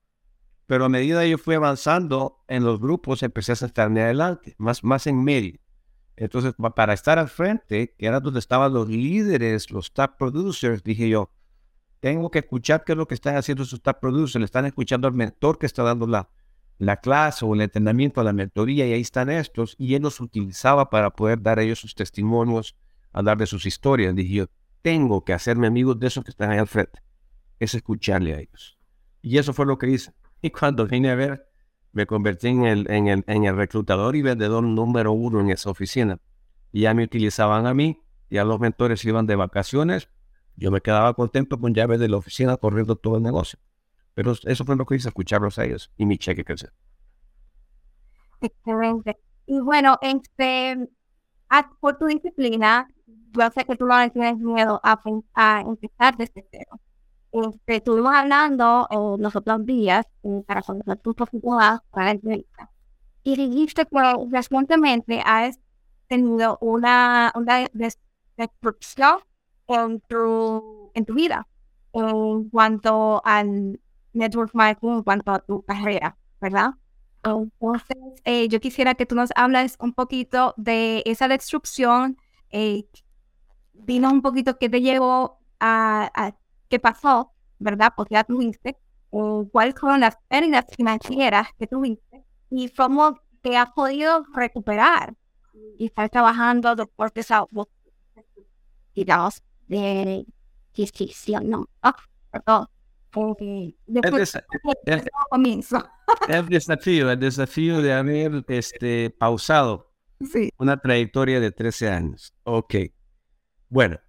Pero a medida que yo fui avanzando en los grupos, empecé a sentarme adelante, más, más en medio. Entonces, pa- para estar al frente, que era donde estaban los líderes, los top producers, dije yo, tengo que escuchar qué es lo que están haciendo esos top producers. Le están escuchando al mentor que está dando la, la clase o el entrenamiento, la mentoría, y ahí están estos. Y él los utilizaba para poder dar a ellos sus testimonios, hablar de sus historias. Dije yo, tengo que hacerme amigos de esos que están ahí al frente. Es escucharle a ellos. Y eso fue lo que hice. Y cuando vine a ver, me convertí en el, en el, en el reclutador y vendedor número uno en esa oficina. Y ya me utilizaban a mí, ya los mentores iban de vacaciones, yo me quedaba contento con llaves de la oficina corriendo todo el negocio. Pero eso fue lo que hice, escucharlos a ellos y mi cheque crecer. Excelente. Y bueno, este, por tu disciplina, yo sé que tú no tienes miedo a, a empezar desde cero. Este, estuvimos hablando eh, los otros días eh, para conocer tu profundidad para la entrevista. Y dijiste que recientemente has tenido una, una des- destrucción en tu, en tu vida en cuanto al network marketing, en cuanto a tu carrera, ¿verdad? Entonces, eh, yo quisiera que tú nos hables un poquito de esa destrucción. Eh, dinos un poquito qué te llevó a qué pasó, ¿verdad? Porque ya tuviste, eh, cuáles fueron las pérdidas financieras que tuviste y cómo te has podido recuperar y estar trabajando después de esa, digamos, de distinción, ¿no? Ah, perdón. El, después el- ese comienzo. el desafío, el desafío de haber este, pausado Sí. una trayectoria de 13 años. Ok. Bueno.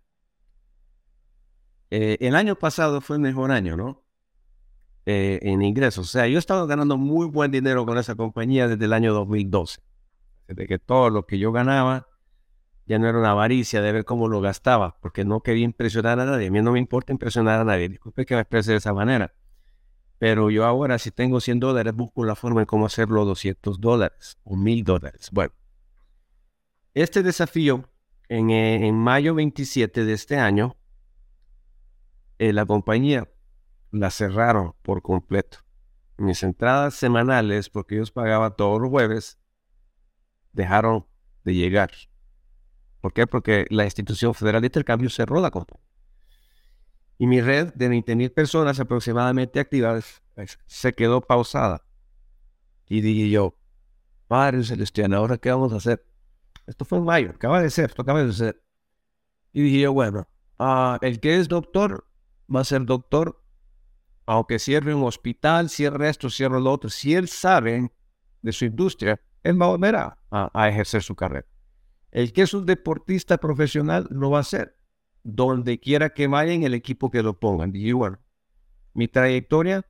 Eh, el año pasado fue el mejor año, ¿no? Eh, en ingresos. O sea, yo estaba ganando muy buen dinero con esa compañía desde el año 2012. Desde que todo lo que yo ganaba ya no era una avaricia de ver cómo lo gastaba, porque no quería impresionar a nadie. A mí no me importa impresionar a nadie. Disculpe que me exprese de esa manera. Pero yo ahora, si tengo 100 dólares, busco la forma de cómo hacerlo 200 dólares o 1000 dólares. Bueno, este desafío, en, eh, en mayo 27 de este año, eh, la compañía la cerraron por completo. Mis entradas semanales, porque ellos pagaban todos los jueves, dejaron de llegar. ¿Por qué? Porque la institución federal de intercambio cerró la compañía. Y mi red de 20 mil personas aproximadamente activas pues, se quedó pausada. Y dije yo, Padre Celestial, ¿ahora qué vamos a hacer? Esto fue en mayo, acaba de ser, esto acaba de ser. Y dije yo, bueno, ah, el que es doctor va a ser doctor aunque cierre un hospital, cierre esto, cierre lo otro, si él sabe de su industria, él va a volver a, a ejercer su carrera. El que es un deportista profesional lo va a hacer, donde quiera que vaya en el equipo que lo pongan. Y bueno, mi trayectoria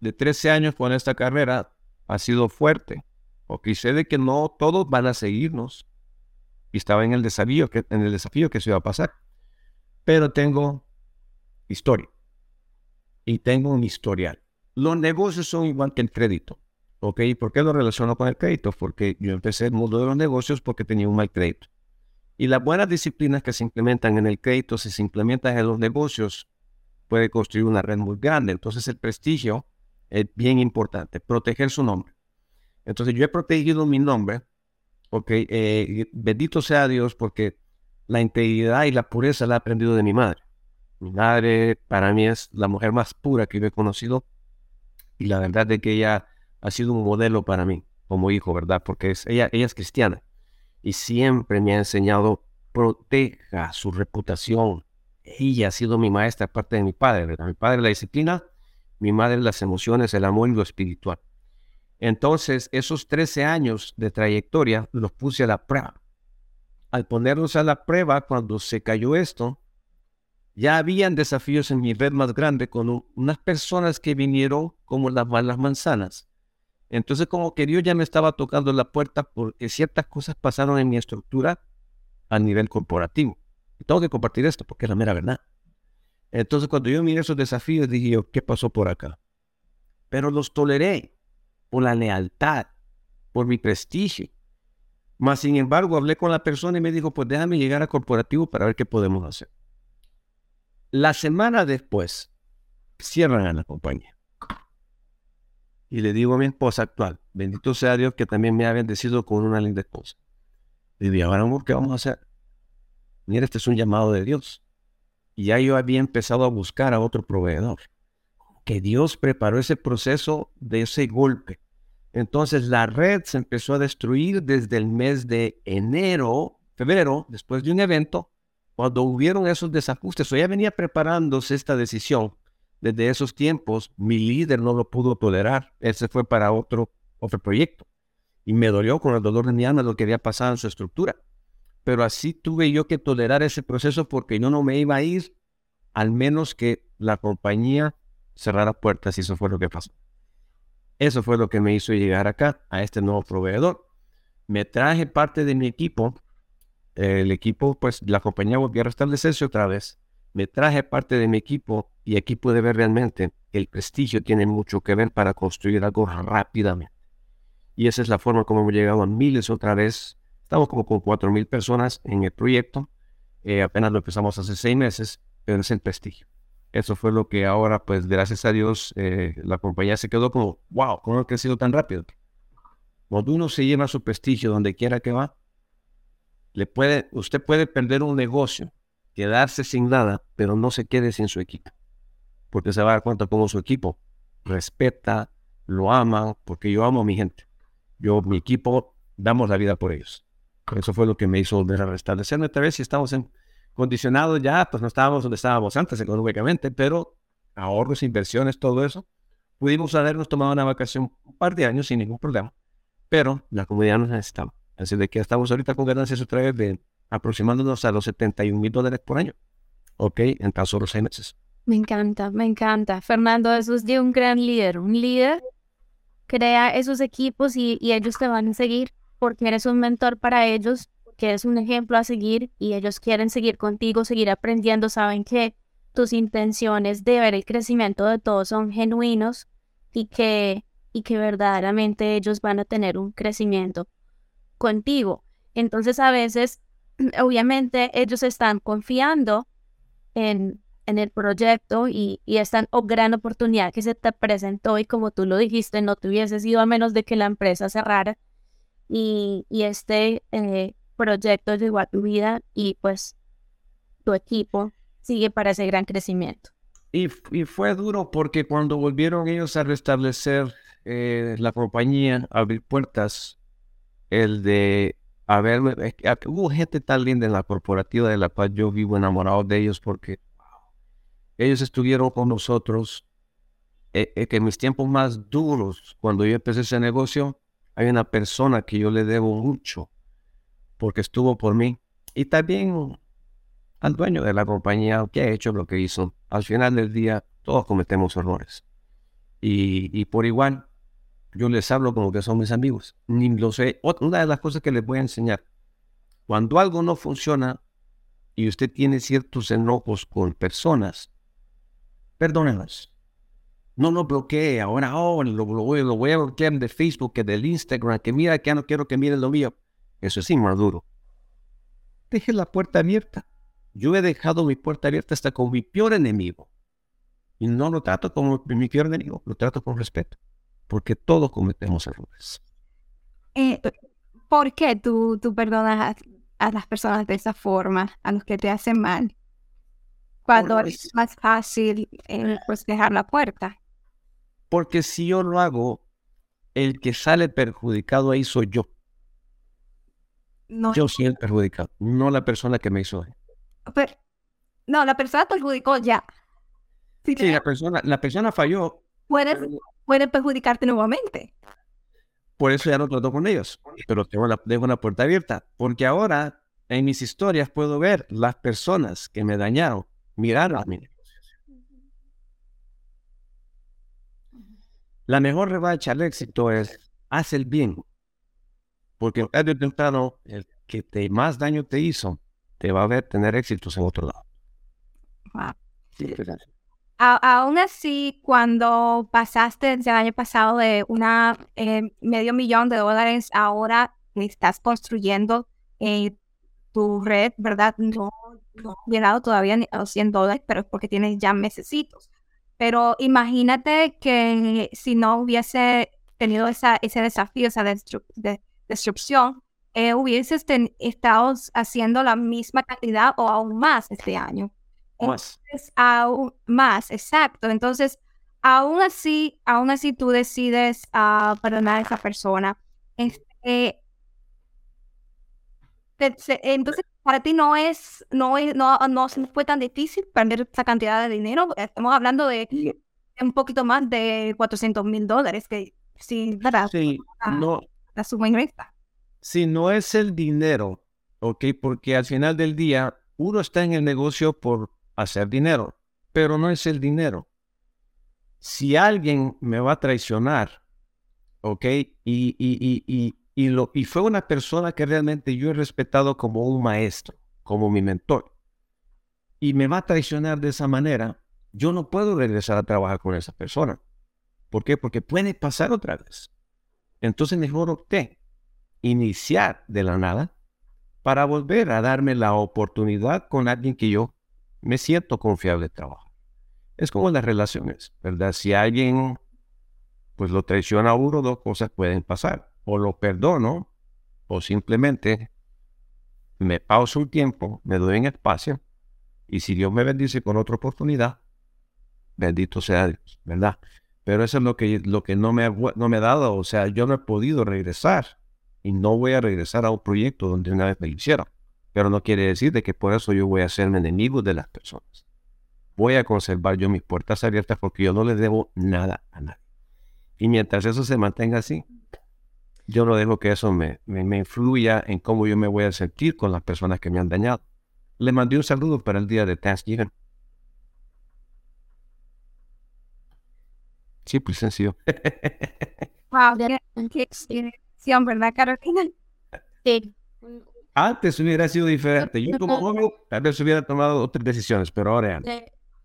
de 13 años con esta carrera ha sido fuerte, porque sé de que no todos van a seguirnos. Y estaba en el desafío que, en el desafío que se iba a pasar. Pero tengo historia y tengo un historial. Los negocios son igual que el crédito. ¿Ok? ¿Por qué lo relaciono con el crédito? Porque yo empecé el mundo de los negocios porque tenía un mal crédito. Y las buenas disciplinas que se implementan en el crédito, si se implementan en los negocios, puede construir una red muy grande. Entonces el prestigio es bien importante, proteger su nombre. Entonces yo he protegido mi nombre, ok, eh, bendito sea Dios porque la integridad y la pureza la he aprendido de mi madre. Mi madre para mí es la mujer más pura que yo he conocido y la verdad es que ella ha sido un modelo para mí como hijo, ¿verdad? Porque es, ella, es cristiana y siempre me ha enseñado proteja su reputación. Ella ha sido mi maestra aparte de mi padre, ¿verdad? Mi padre la disciplina, mi madre las emociones, el amor y lo espiritual. Entonces, esos 13 años de trayectoria los puse a la prueba. Al ponerlos a la prueba, cuando se cayó esto, ya habían desafíos en mi red más grande con unas personas que vinieron como las malas manzanas. Entonces como que Dios ya me estaba tocando la puerta porque ciertas cosas pasaron en mi estructura a nivel corporativo. Y tengo que compartir esto porque es la mera verdad. Entonces cuando yo miré esos desafíos dije yo, ¿qué pasó por acá? Pero los toleré por la lealtad, por mi prestigio. Más sin embargo, hablé con la persona y me dijo, pues déjame llegar a corporativo para ver qué podemos hacer. La semana después, cierran a la compañía. Y le digo a mi esposa actual, bendito sea Dios que también me ha bendecido con una linda esposa. Le digo, ahora ¿qué vamos a hacer? Mira, este es un llamado de Dios. Y ya yo había empezado a buscar a otro proveedor. Que Dios preparó ese proceso de ese golpe. Entonces la red se empezó a destruir desde el mes de enero, febrero, después de un evento, cuando hubieron esos desajustes, o ya venía preparándose esta decisión, desde esos tiempos, mi líder no lo pudo tolerar. Él se fue para otro, otro proyecto. Y me dolió con el dolor de mi alma lo que había pasado en su estructura. Pero así tuve yo que tolerar ese proceso porque yo no me iba a ir, al menos que la compañía cerrara puertas y eso fue lo que pasó. Eso fue lo que me hizo llegar acá, a este nuevo proveedor. Me traje parte de mi equipo el equipo, pues la compañía volvió a restablecerse otra vez. Me traje parte de mi equipo y aquí pude ver realmente el prestigio tiene mucho que ver para construir algo rápidamente. Y esa es la forma como hemos llegado a miles otra vez. Estamos como con cuatro mil personas en el proyecto. Eh, apenas lo empezamos hace seis meses, pero es el prestigio. Eso fue lo que ahora, pues gracias a Dios, eh, la compañía se quedó como, wow, ¿cómo ha crecido tan rápido? Cuando uno se lleva su prestigio donde quiera que va, le puede, usted puede perder un negocio, quedarse sin nada, pero no se quede sin su equipo. Porque se va a dar cuenta cómo su equipo respeta, lo ama, porque yo amo a mi gente. Yo, mi equipo, damos la vida por ellos. Eso fue lo que me hizo volver a restablecerme otra vez. Si estamos en condicionados ya, pues no estábamos donde estábamos antes económicamente, pero ahorros, inversiones, todo eso. Pudimos habernos tomado una vacación un par de años sin ningún problema, pero la comunidad nos necesitaba. Así de que estamos ahorita con ganancias otra vez de aproximándonos a los 71 mil dólares por año. Ok, en tan solo seis meses. Me encanta, me encanta. Fernando, eso es de un gran líder. Un líder crea esos equipos y, y ellos te van a seguir porque eres un mentor para ellos, que eres un ejemplo a seguir y ellos quieren seguir contigo, seguir aprendiendo. Saben que tus intenciones de ver el crecimiento de todos son genuinos y que, y que verdaderamente ellos van a tener un crecimiento contigo. Entonces a veces, obviamente, ellos están confiando en, en el proyecto y, y esta gran oportunidad que se te presentó y como tú lo dijiste, no te hubiese sido a menos de que la empresa cerrara y, y este eh, proyecto llegó a tu vida y pues tu equipo sigue para ese gran crecimiento. Y, y fue duro porque cuando volvieron ellos a restablecer eh, la compañía, abrir puertas, el de haber, hubo gente tan linda en la corporativa de la cual yo vivo enamorado de ellos porque ellos estuvieron con nosotros eh, eh, que en mis tiempos más duros, cuando yo empecé ese negocio, hay una persona que yo le debo mucho porque estuvo por mí y también al dueño de la compañía que ha hecho lo que hizo. Al final del día, todos cometemos errores. Y por igual, yo les hablo como que son mis amigos. Ni lo sé. Una de las cosas que les voy a enseñar, cuando algo no funciona y usted tiene ciertos enojos con personas, perdónenlas. No lo bloquee ahora, oh, lo, voy, lo voy a bloquear de Facebook, que del Instagram, que mira que no quiero que miren lo mío. Eso es inmaduro. Deje la puerta abierta. Yo he dejado mi puerta abierta hasta con mi peor enemigo. Y no lo trato como mi peor enemigo, lo trato con respeto. Porque todos cometemos errores. Eh, ¿Por qué tú, tú perdonas a, las personas de esa forma, a los que te hacen mal? Cuando es más fácil eh, pues dejar la puerta. Porque si yo lo hago, el que sale perjudicado ahí soy yo. No. Yo soy el perjudicado, no la persona que me hizo. Pero, no, la persona perjudicó ya. sí, la persona, la persona falló. Puedes, perjudicarte nuevamente. Por eso ya no trato con ellos. Pero tengo la, dejo una puerta abierta. Porque ahora, en mis historias, puedo ver las personas que me dañaron, mirar a mí. La mejor revancha al éxito es haz el bien. Porque tarde o temprano, el que te más daño te hizo, te va a ver tener éxitos en otro lado. Aún así, cuando pasaste el año pasado de una eh, medio millón de dólares, ahora estás construyendo eh, tu red, ¿verdad? No, no llegado todavía a los 100 dólares, pero es porque tienes ya mesecitos. Pero imagínate que si no hubiese tenido esa, ese desafío, esa destrucción, eh, hubieses estado haciendo la misma cantidad o aún más este año. Más. aún más, exacto. Entonces, aún así, aún así tú decides uh, perdonar a esa persona. Este, entonces, para ti no es, no, no, no fue tan difícil perder esa cantidad de dinero. Estamos hablando de un poquito más de 400 mil dólares, que sí, Sí, no. La suma ingresa. Si no es el dinero, ¿ok? Porque al final del día, uno está en el negocio por hacer dinero, pero no es el dinero. Si alguien me va a traicionar, ¿ok? Y, y, y, y y, lo, y fue una persona que realmente yo he respetado como un maestro, como mi mentor. Y me va a traicionar de esa manera. Yo no puedo regresar a trabajar con esa persona. ¿Por qué? Porque puede pasar otra vez. Entonces mejor opté iniciar de la nada para volver a darme la oportunidad con alguien que yo me siento confiable de trabajar. Es como las relaciones, ¿verdad? Si alguien pues lo traiciona uno, dos cosas pueden pasar o lo perdono o simplemente me pauso un tiempo, me doy en espacio y si Dios me bendice con otra oportunidad, bendito sea Dios, ¿verdad? Pero eso es lo que, lo que no, me ha, no me ha dado, o sea, yo no he podido regresar y no voy a regresar a un proyecto donde una vez me lo hicieron. Pero no quiere decir de que por eso yo voy a ser enemigo de las personas. Voy a conservar yo mis puertas abiertas porque yo no le debo nada a nadie. Y mientras eso se mantenga así, yo no dejo que eso me, me, influya en cómo yo me voy a sentir con las personas que me han dañado. Le mandé un saludo para el día de Thanksgiving. Sí, pues sencillo. wow, qué experiencia, ¿verdad, Carolina? Sí. Antes hubiera sido diferente. Yo como joven tal vez hubiera tomado otras decisiones, pero ahora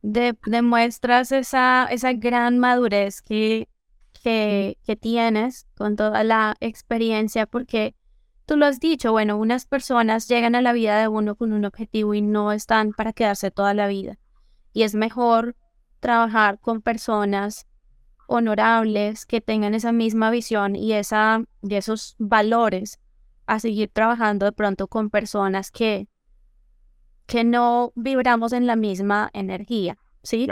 de, demuestras esa, esa gran madurez que que, tienes con toda la experiencia, porque tú lo has dicho, bueno, unas personas llegan a la vida de uno con un objetivo y no están para quedarse toda la vida. Y es mejor trabajar con personas honorables que tengan esa misma visión y, esa, y esos valores a seguir trabajando de pronto con personas que, que no vibramos en la misma energía, ¿sí?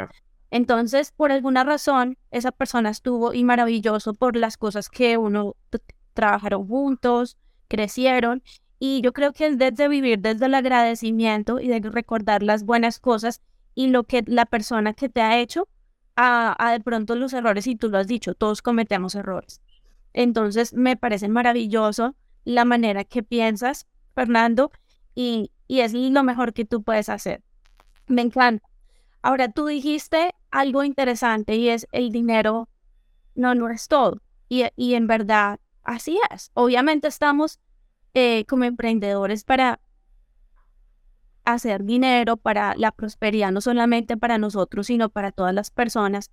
Entonces, por alguna razón, esa persona estuvo y maravilloso por las cosas que uno trabajaron juntos, crecieron. Y yo creo que es desde vivir desde el agradecimiento y de recordar las buenas cosas y lo que la persona que te ha hecho a, a de pronto los errores, y tú lo has dicho, todos cometemos errores. Entonces, me parece maravilloso la manera que piensas, Fernando, y, y es lo mejor que tú puedes hacer. Me encanta. Ahora, tú dijiste algo interesante y es el dinero no, no es todo. Y, y en verdad, así es. Obviamente estamos eh, como emprendedores para hacer dinero, para la prosperidad, no solamente para nosotros, sino para todas las personas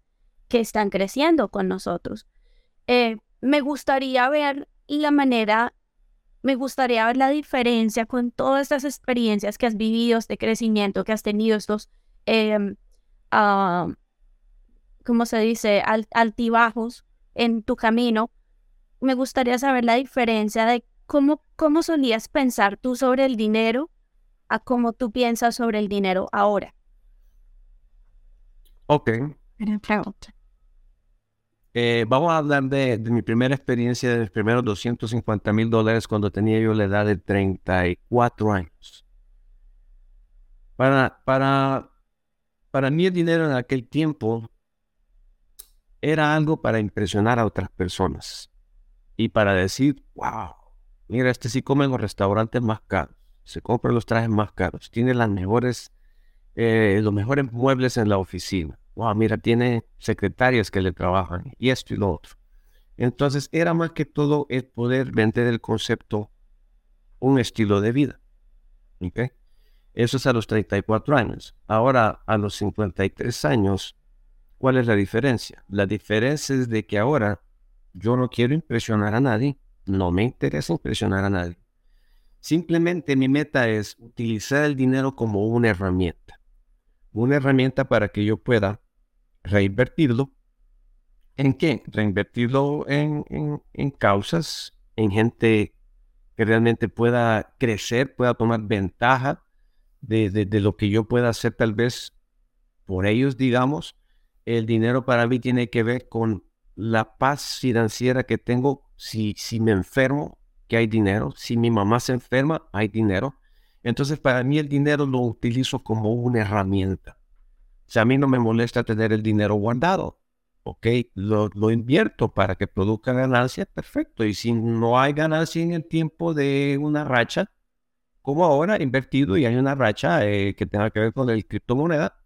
que están creciendo con nosotros. Eh, me gustaría ver la manera, me gustaría ver la diferencia con todas estas experiencias que has vivido, este crecimiento que has tenido, estos, eh, ¿cómo se dice?, altibajos en tu camino. Me gustaría saber la diferencia de cómo, cómo solías pensar tú sobre el dinero a cómo tú piensas sobre el dinero ahora. Ok. Eh, vamos a hablar de, mi primera experiencia de los primeros 250 mil dólares cuando tenía yo la edad de 34 años. Para, para, para mí el dinero en aquel tiempo era algo para impresionar a otras personas y para decir, wow, mira, este sí come en los restaurantes más caros, se compra los trajes más caros, tiene las mejores, eh, los mejores muebles en la oficina wow, mira, tiene secretarias que le trabajan y esto y lo otro. Entonces era más que todo el poder vender el concepto un estilo de vida. ¿Okay? Eso es a los 34 años. Ahora, a los 53 años, ¿cuál es la diferencia? La diferencia es de que ahora yo no quiero impresionar a nadie, no me interesa impresionar a nadie. Simplemente mi meta es utilizar el dinero como una herramienta. Una herramienta para que yo pueda reinvertirlo. ¿En qué? Reinvertirlo en, en, causas, en gente que realmente pueda crecer, pueda tomar ventaja de, de, lo que yo pueda hacer tal vez por ellos, digamos. El dinero para mí tiene que ver con la paz financiera que tengo si, si me enfermo, que hay dinero. Si mi mamá se enferma, hay dinero. Entonces, para mí el dinero lo utilizo como una herramienta. Si a mí no me molesta tener el dinero guardado, ok, lo, invierto para que produzca ganancia, perfecto. Y si no hay ganancia en el tiempo de una racha, como ahora invertido y hay una racha eh, que tenga que ver con el criptomoneda,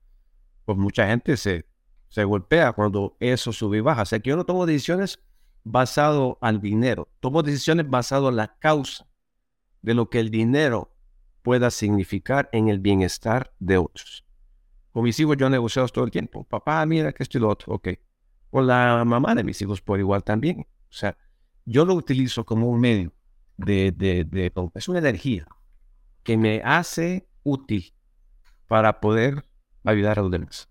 pues mucha gente se, se golpea cuando eso sube y baja. O sea que yo no tomo decisiones basado al dinero, tomo decisiones basado en la causa de lo que el dinero pueda significar en el bienestar de otros. Con mis hijos yo negocio todo el tiempo. Papá, mira que esto y lo otro. Ok. Con la mamá de mis hijos por igual también. O sea, yo lo utilizo como un medio de, de, de, es una energía que me hace útil para poder ayudar a los demás.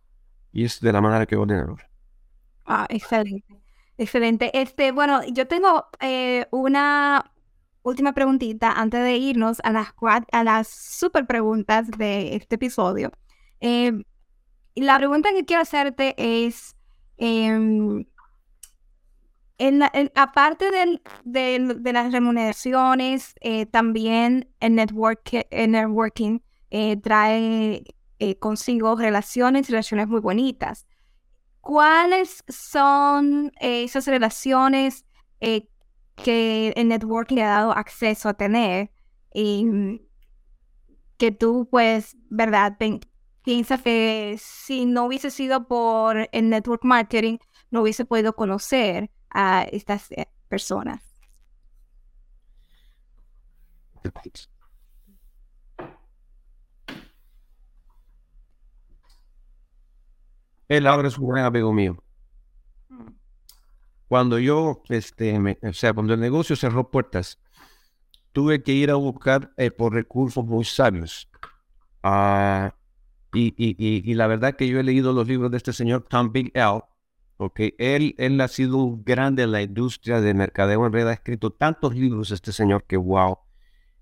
Y es de la manera que voy a Ah, excelente. Excelente. Este, bueno, yo tengo eh, una última preguntita antes de irnos a las, super preguntas de este episodio. Eh, la pregunta que quiero hacerte es, em, aparte de las remuneraciones, eh, también el, el networking eh, trae consigo relaciones, relaciones muy bonitas. ¿Cuáles son esas relaciones que el networking le ha dado acceso a tener y que tú, pues, verdad, piensa que si no hubiese sido por el network marketing, no hubiese podido conocer a estas eh, personas. Él ahora es un buen amigo mío. Cuando yo, este, o sea, cuando el negocio cerró puertas, tuve que ir a buscar eh, por recursos muy sabios. a y, y, y, la verdad que yo he leído los libros de este señor Tom Big L, porque él, él ha sido un grande en la industria de mercadeo en red, ha escrito tantos libros este señor que wow.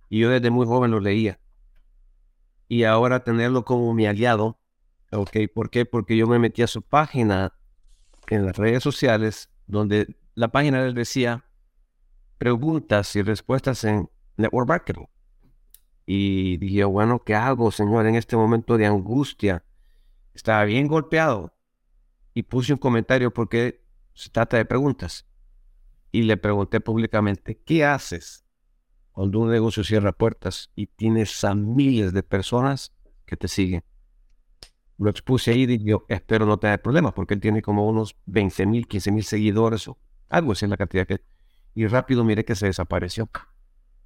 Y yo desde muy joven lo leía. Y ahora tenerlo como mi aliado, ok, ¿por qué? Porque yo me metí a su página en las redes sociales, donde la página él decía preguntas y respuestas en network marketing. Y dije, bueno, ¿qué hago, Señor, en este momento de angustia? Estaba bien golpeado. y puse un comentario porque se trata de preguntas. Y le pregunté públicamente, ¿qué haces cuando un negocio cierra puertas y tienes a miles de personas que te siguen? Lo expuse ahí y yo espero no tener problemas porque él tiene como unos 20 mil, 15 mil seguidores o algo así en la cantidad que... Y rápido miré que se desapareció.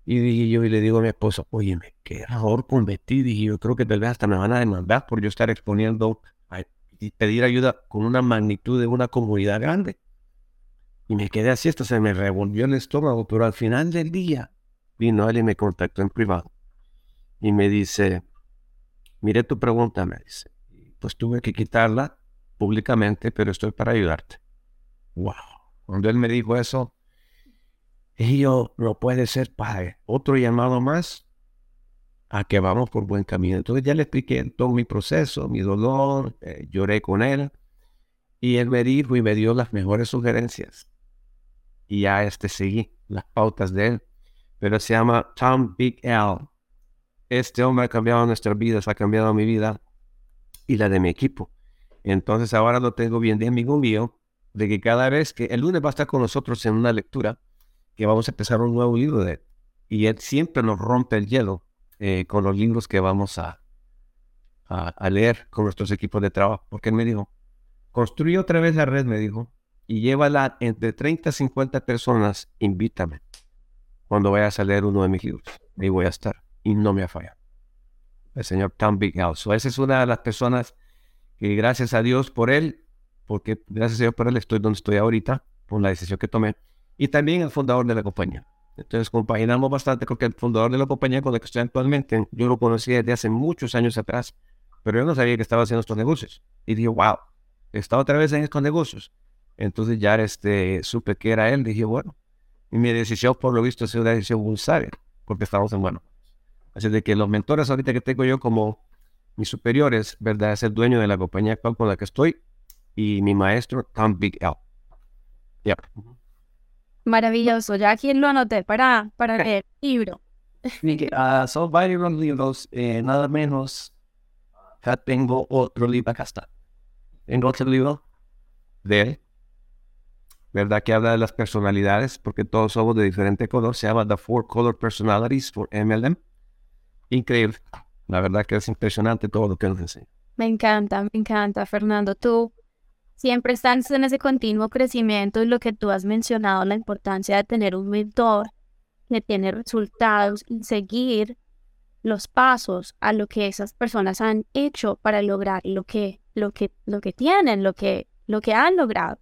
Y dije yo y le digo a mi esposa, oye, qué error cometí. Dije yo creo que tal vez hasta me van a demandar por yo estar exponiendo y pedir ayuda con una magnitud de una comunidad grande. Y me quedé así, hasta se me revolvió el estómago, pero al final del día vino él y me contactó en privado. Y me dice, mire tu pregunta, me dice. Pues tuve que quitarla públicamente, pero estoy para ayudarte. Wow. Cuando él me dijo eso, yo, no puede ser, padre. Otro llamado más a que vamos por buen camino. Entonces ya le expliqué todo mi proceso, mi dolor, eh, lloré con él y él me dijo y me dio las mejores sugerencias. Y ya este seguí las pautas de él. Pero se llama Tom Big L. Este hombre ha cambiado nuestras vidas, ha cambiado mi vida y la de mi equipo. Entonces ahora lo tengo bien de amigo mío, de que cada vez que el lunes va a estar con nosotros en una lectura, que vamos a empezar un nuevo libro de él. Y él siempre nos rompe el hielo eh, con los libros que vamos a, a, leer con nuestros equipos de trabajo. Porque él me dijo, construye otra vez la red, me dijo, y llévala entre 30 y 50 personas, invítame cuando vayas a leer uno de mis libros. Ahí voy a estar. Y no me ha fallado. El señor Big House. esa es una de las personas que gracias a Dios por él, porque gracias a Dios por él estoy donde estoy ahorita, por la decisión que tomé, y también el fundador de la compañía. Entonces compaginamos bastante porque el fundador de la compañía con la que estoy actualmente, yo lo conocí desde hace muchos años atrás, pero yo no sabía que estaba haciendo estos negocios. Y dije, wow, está otra vez en estos negocios. Entonces ya este, supe que era él, dije, bueno, y mi decisión por lo visto ha sido una decisión muy sabia, porque estamos en bueno. Así de que los mentores ahorita que tengo yo como mis superiores, ¿verdad? Es el dueño de la compañía actual con la que estoy y mi maestro, Tom Big L. Yeah. Maravilloso, ya aquí lo anoté para, para leer el libro. Uh, son varios libros, eh, nada menos. Ya tengo otro libro acá está. Tengo otro libro de él, ¿verdad? Que habla de las personalidades, porque todos somos de diferente color. Se llama The Four Color Personalities for MLM. Increíble. La verdad que es impresionante todo lo que nos enseña. Me encanta, me encanta, Fernando. Tú siempre estás en ese continuo crecimiento y lo que tú has mencionado, la importancia de tener un mentor que tiene resultados y seguir los pasos a lo que esas personas han hecho para lograr lo que, lo que, lo que tienen, lo que, lo que han logrado.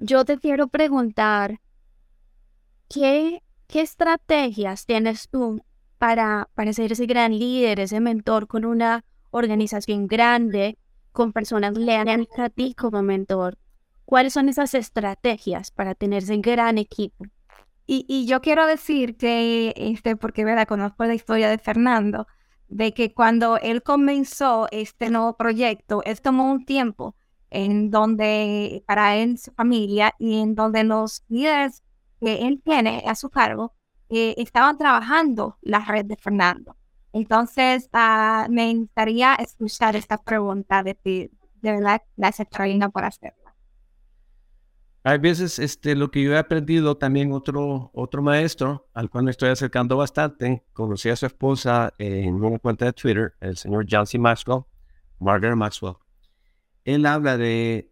Yo te quiero preguntar, ¿qué, qué estrategias tienes tú para, para ser ese gran líder, ese mentor con una organización grande con personas leales a ti como mentor. ¿Cuáles son esas estrategias para tener ese gran equipo? Y, y yo quiero decir que, este, porque ¿verdad? conozco la historia de Fernando, de que cuando él comenzó este nuevo proyecto, él tomó un tiempo en donde para él, su familia, y en donde los líderes que él tiene a su cargo eh, estaban trabajando la red de Fernando. Entonces, uh, me gustaría escuchar esta pregunta de ti. De verdad, gracias, Carolina, por hacerla. Hay veces este, lo que yo he aprendido también otro, otro maestro al cual me estoy acercando bastante, conocí a su esposa en una cuenta de Twitter, el señor Jancy Maxwell, Margaret Maxwell. Él habla de,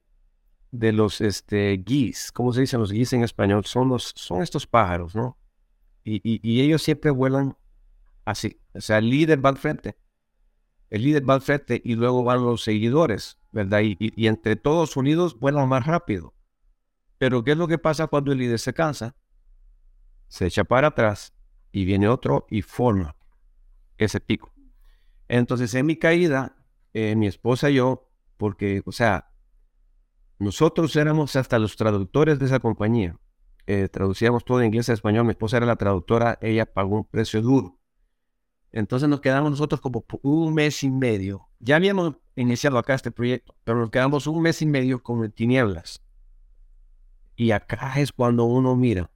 de los este, geese, ¿cómo se dicen los geese en español? Son, los, son estos pájaros, ¿no? Y, ellos siempre vuelan Así, o sea, el líder va al frente. El líder va al frente y luego van los seguidores, ¿verdad? Y, entre todos unidos vuelan más rápido. Pero ¿qué es lo que pasa cuando el líder se cansa? Se echa para atrás y viene otro y forma ese pico. Entonces, en mi caída, eh, mi esposa y yo, porque, o sea, nosotros éramos hasta los traductores de esa compañía. Eh, traducíamos todo de inglés a español. Mi esposa era la traductora, ella pagó un precio duro. Entonces nos quedamos nosotros como un mes y medio. Ya habíamos iniciado acá este proyecto, pero nos quedamos un mes y medio con tinieblas. Y acá es cuando uno mira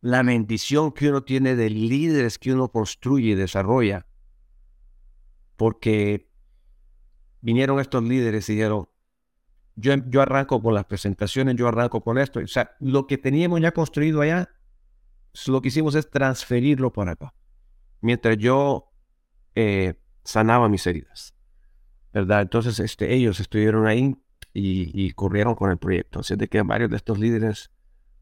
la bendición que uno tiene de líderes que uno construye y desarrolla. Porque vinieron estos líderes y dijeron, yo, yo arranco con las presentaciones, yo arranco con esto. O sea, lo que teníamos ya construido allá, lo que hicimos es transferirlo para acá. Mientras yo eh, sanaba mis heridas. ¿Verdad? Entonces, este, ellos estuvieron ahí y, corrieron con el proyecto. Así de que varios de estos líderes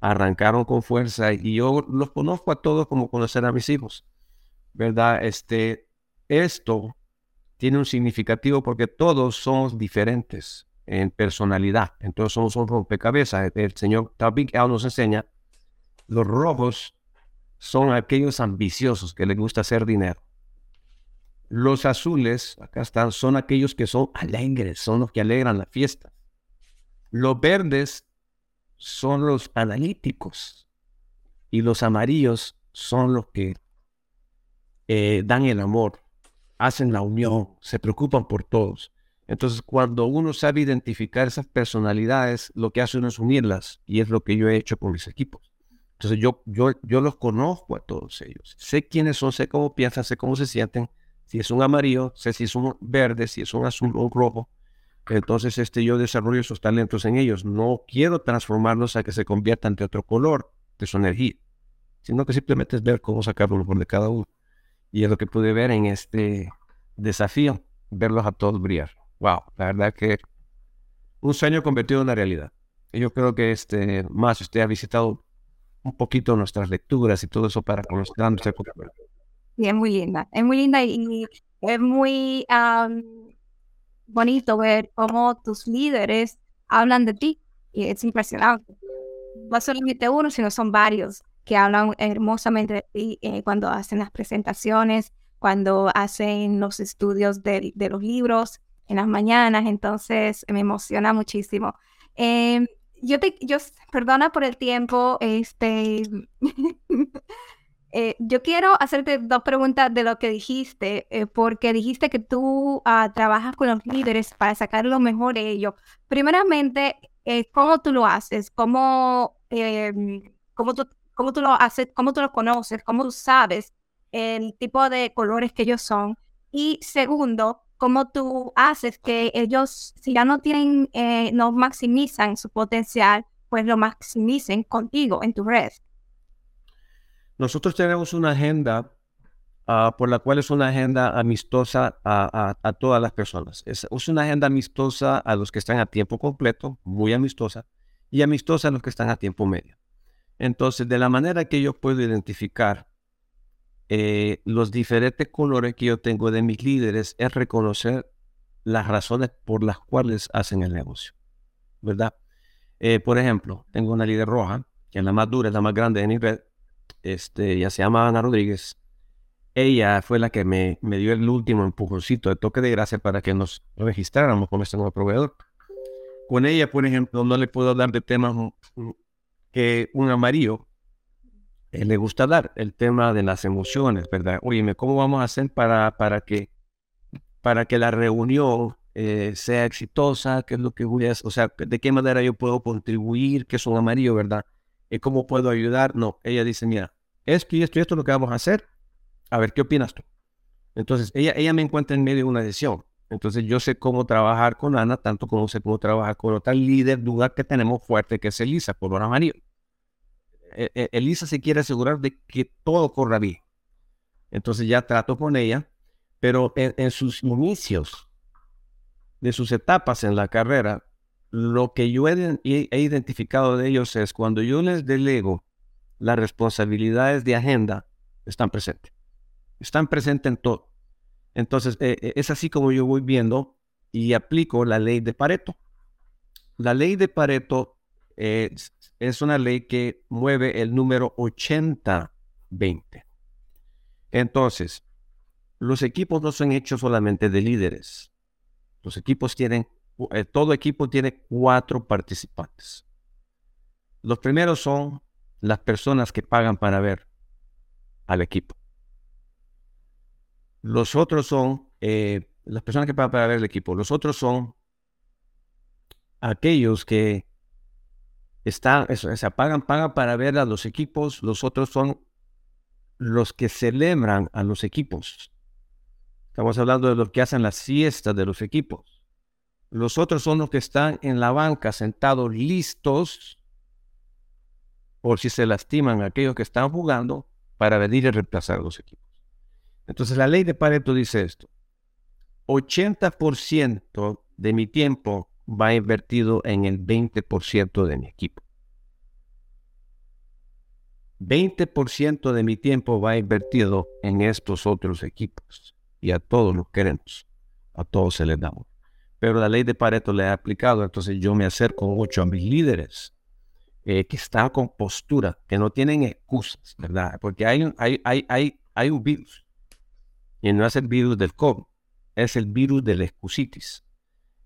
arrancaron con fuerza y yo los conozco a todos como conocer a mis hijos. ¿Verdad? Este, esto tiene un significativo porque todos somos diferentes en personalidad. Entonces somos un rompecabezas. El señor Tabik nos enseña, los rojos son aquellos ambiciosos que les gusta hacer dinero. Los azules, acá están, son aquellos que son alegres, son los que alegran la fiesta. Los verdes son los analíticos y los amarillos son los que eh, dan el amor, hacen la unión, se preocupan por todos. Entonces, cuando uno sabe identificar esas personalidades, lo que hace uno es unirlas y es lo que yo he hecho con mis equipos. Entonces, yo, yo, yo los conozco a todos ellos. Sé quiénes son, sé cómo piensan, sé cómo se sienten. Si es un amarillo, sé si es un verde, si es un azul o un rojo. Entonces, este, yo desarrollo esos talentos en ellos. No quiero transformarlos a que se conviertan de otro color de su energía, sino que simplemente es ver cómo sacar lo mejor de cada uno. Y es lo que pude ver en este desafío, verlos a todos brillar wow, la verdad que un sueño convertido en una realidad. Y yo creo que este, más usted ha visitado un poquito nuestras lecturas y todo eso para conocer Sí, es muy linda, es muy linda y es muy bonito ver cómo tus líderes hablan de ti y es impresionante. No solamente uno, sino son varios que hablan hermosamente de ti eh, cuando hacen las presentaciones, cuando hacen los estudios de, de los libros, en las mañanas, entonces me emociona muchísimo. Em, yo te, yo, perdona por el tiempo, este, eh, yo quiero hacerte dos preguntas de lo que dijiste, eh, porque dijiste que tú ah, trabajas con los líderes para sacar lo mejor de ellos. Primeramente, eh, ¿cómo tú lo haces? ¿Cómo, em, cómo, tú, ¿Cómo tú lo haces? ¿Cómo tú lo conoces? ¿Cómo tú sabes el tipo de colores que ellos son? Y segundo, cómo tú haces que ellos, si ya no tienen, eh, no maximizan su potencial, pues lo maximicen contigo en tu red. Nosotros tenemos una agenda ah, por la cual es una agenda amistosa a, todas las personas. Es, es, una agenda amistosa a los que están a tiempo completo, muy amistosa, y amistosa a los que están a tiempo medio. Entonces, de la manera que yo puedo identificar eh, los diferentes colores que yo tengo de mis líderes es reconocer las razones por las cuales hacen el negocio, ¿verdad? Eh, por ejemplo, tengo una líder roja, que es la más dura, es la más grande de mi red, este, ya se llama Ana Rodríguez. Ella fue la que me, me dio el último empujoncito de toque de gracia para que nos registráramos con este nuevo proveedor. Con ella, por ejemplo, no le puedo hablar de temas que un amarillo eh, le gusta dar el tema de las emociones, ¿verdad? Oye, ¿cómo vamos a hacer para, para, que, para que la reunión eh, sea exitosa? ¿Qué es lo que voy a hacer? O sea, ¿de qué manera yo puedo contribuir? Que es un amarillo, ¿verdad? ¿Y ¿Cómo puedo ayudar? No, ella dice, mira, esto y esto y esto es lo que vamos a hacer. A ver, ¿qué opinas tú? Entonces, ella, ella me encuentra en medio de una decisión. Entonces, yo sé cómo trabajar con Ana, tanto como sé cómo trabajar con otra líder duda que tenemos fuerte, que es Elisa, color amarillo. E, Elisa se quiere asegurar de que todo corra bien. Entonces ya trato con ella, pero en, sus inicios de sus etapas en la carrera, lo que yo he, identificado de ellos es cuando yo les delego las responsabilidades de agenda, están presentes. Están presentes en todo. Entonces, e, es así como yo voy viendo y aplico la ley de Pareto. La ley de Pareto es es una ley que mueve el número 80-20. Entonces, los equipos no son hechos solamente de líderes. Los equipos tienen, eh, todo equipo tiene cuatro participantes. Los primeros son las personas que pagan para ver al equipo. Los otros son eh, las personas que pagan para ver al equipo. Los otros son aquellos que está, eso, se pagan, pagan para ver a los equipos, los otros son los que celebran a los equipos. Estamos hablando de los que hacen las fiestas de los equipos. Los otros son los que están en la banca sentados listos por si se lastiman aquellos que están jugando para venir a reemplazar a los equipos. Entonces la ley de Pareto dice esto. 80% de mi tiempo va invertido en el 20% de mi equipo. 20% de mi tiempo va invertido en estos otros equipos. Y a todos los queremos. A todos se les damos. Pero la ley de Pareto le ha aplicado, entonces yo me acerco mucho a mis líderes eh, que están con postura, que no tienen excusas, ¿verdad? Porque hay, hay, hay, hay, hay un virus. Y no es el virus del COVID, es el virus de la excusitis.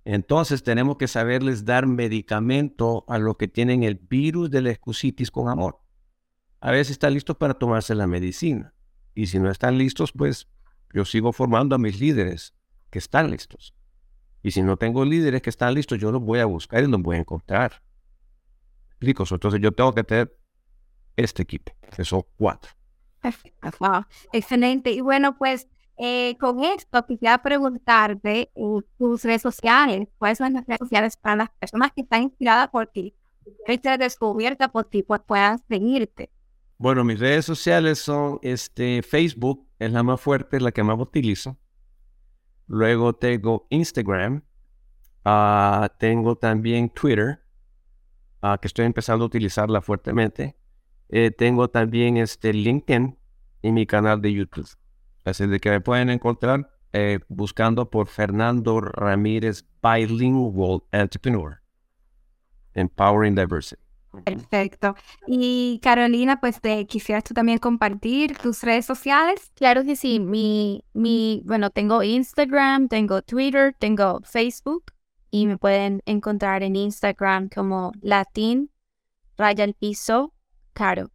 Entonces tenemos que saberles dar medicamento a los que tienen el virus de la excusitis con amor a veces están listos para tomarse la medicina. Y si no están listos, pues yo sigo formando a mis líderes que están listos. Y si no tengo líderes que están listos, yo los voy a buscar y los voy a encontrar. Explico, entonces yo tengo que tener este equipo, que son cuatro. Wow, excelente. Y bueno, pues eh, con esto quisiera preguntarte en tus redes sociales, cuáles son las redes sociales para las personas que están inspiradas por ti, que ser descubierta por ti, pues puedan seguirte. Bueno, mis redes sociales son este, Facebook, es la más fuerte, es la que más utilizo. Luego tengo Instagram. Ah, tengo también Twitter, ah, que estoy empezando a utilizarla fuertemente. Eh, tengo también este LinkedIn y mi canal de YouTube. Así de que me pueden encontrar eh, buscando por Fernando Ramírez Bilingual Entrepreneur. Empowering Diversity. Perfecto. Y Carolina, pues te quisieras tú también compartir tus redes sociales. Claro que sí. Mi, mi, bueno, tengo Instagram, tengo Twitter, tengo Facebook y me pueden encontrar en Instagram como Latin Raya el Piso Caro.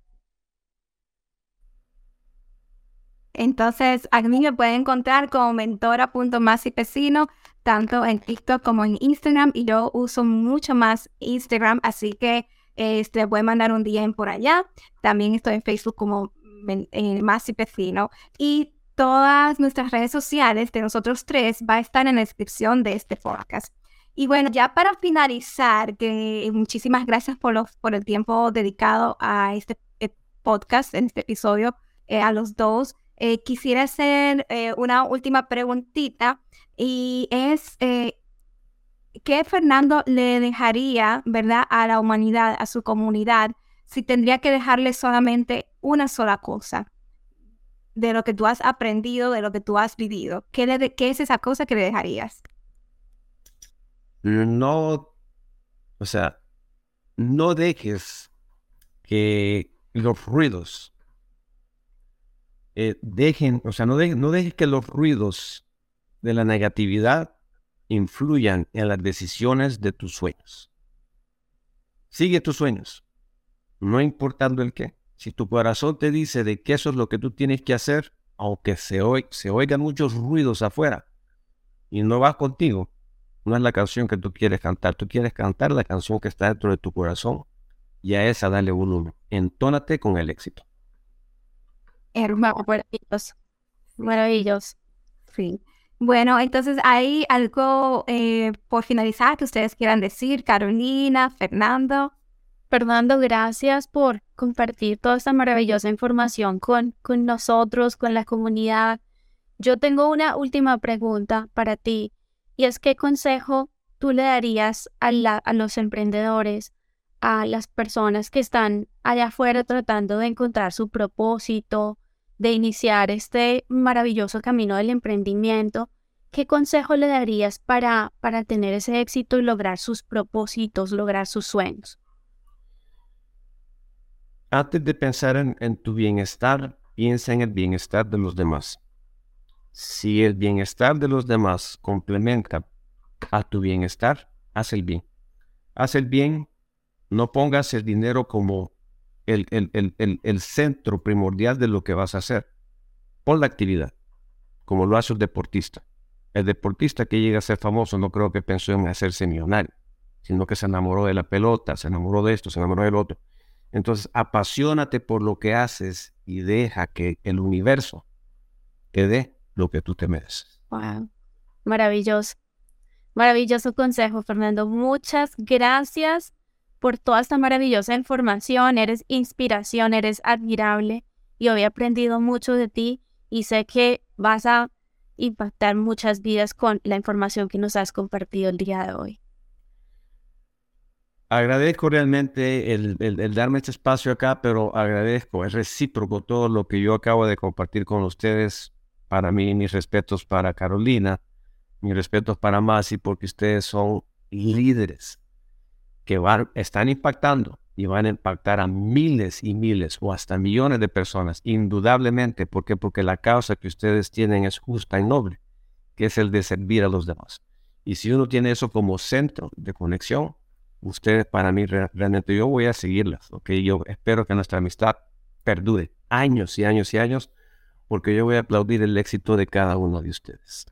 Entonces, a mí me pueden encontrar como mentora.masipecino, tanto en TikTok como en Instagram, y yo uso mucho más Instagram, así que este, voy a mandar un DM por allá. También estoy en Facebook como eh, Pecino. Y todas nuestras redes sociales de nosotros tres va a estar en la descripción de este podcast. Y bueno, ya para finalizar, que muchísimas gracias por, los, por el tiempo dedicado a este eh, podcast, en este episodio, eh, a los dos. Quisiera hacer una última preguntita y es, ¿qué Fernando le dejaría, verdad, a la humanidad, a su comunidad, si tendría que dejarle solamente una sola cosa de lo que tú has aprendido, de lo que tú has vivido? ¿Qué, qué es esa cosa que le dejarías? No, o sea, no dejes que los ruidos eh, dejen, o sea, no, no dejes que los ruidos de la negatividad influyan en las decisiones de tus sueños. Sigue tus sueños, no importando el qué. Si tu corazón te dice de que eso es lo que tú tienes que hacer, aunque se, se oigan muchos ruidos afuera y no vas contigo, no es la canción que tú quieres cantar. Tú quieres cantar la canción que está dentro de tu corazón y a esa dale volumen. Entónate con el éxito. Hermano, maravilloso. Maravilloso. Sí. Bueno, entonces hay algo eh, por finalizar que ustedes quieran decir, Carolina, Fernando. Fernando, gracias por compartir toda esta maravillosa información con, con nosotros, con la comunidad. Yo tengo una última pregunta para ti y es qué consejo tú le darías a, a los emprendedores, a las personas que están allá afuera tratando de encontrar su propósito, de iniciar este maravilloso camino del emprendimiento, ¿qué consejo le darías para, para tener ese éxito y lograr sus propósitos, lograr sus sueños? Antes de pensar en, en tu bienestar, piensa en el bienestar de los demás. Si el bienestar de los demás complementa a tu bienestar, haz el bien. Haz el bien, no pongas el dinero como el, centro primordial de lo que vas a hacer. Pon la actividad, como lo hace el deportista. El deportista que llega a ser famoso no creo que pensó en hacerse millonario, sino que se enamoró de la pelota, se enamoró de esto, se enamoró del otro. Entonces, apasionate por lo que haces y deja que el universo te dé lo que tú te mereces. Wow, maravilloso. Maravilloso consejo, Fernando. Muchas gracias por toda esta maravillosa información. Eres inspiración, eres admirable y hoy he aprendido mucho de ti y sé que vas a impactar muchas vidas con la información que nos has compartido el día de hoy. Agradezco realmente el, darme este espacio acá, pero agradezco, es recíproco todo lo que yo acabo de compartir con ustedes. Para mí, mis respetos para Carolina, mis respetos para Masi, porque ustedes son líderes que van, están impactando y van a impactar a miles y miles o hasta millones de personas, indudablemente. ¿Por qué? Porque la causa que ustedes tienen es justa y noble, que es el de servir a los demás. Y si uno tiene eso como centro de conexión, ustedes para mí realmente yo voy a seguirlas, ¿ok? Yo espero que nuestra amistad perdure años y años y años, porque yo voy a aplaudir el éxito de cada uno de ustedes.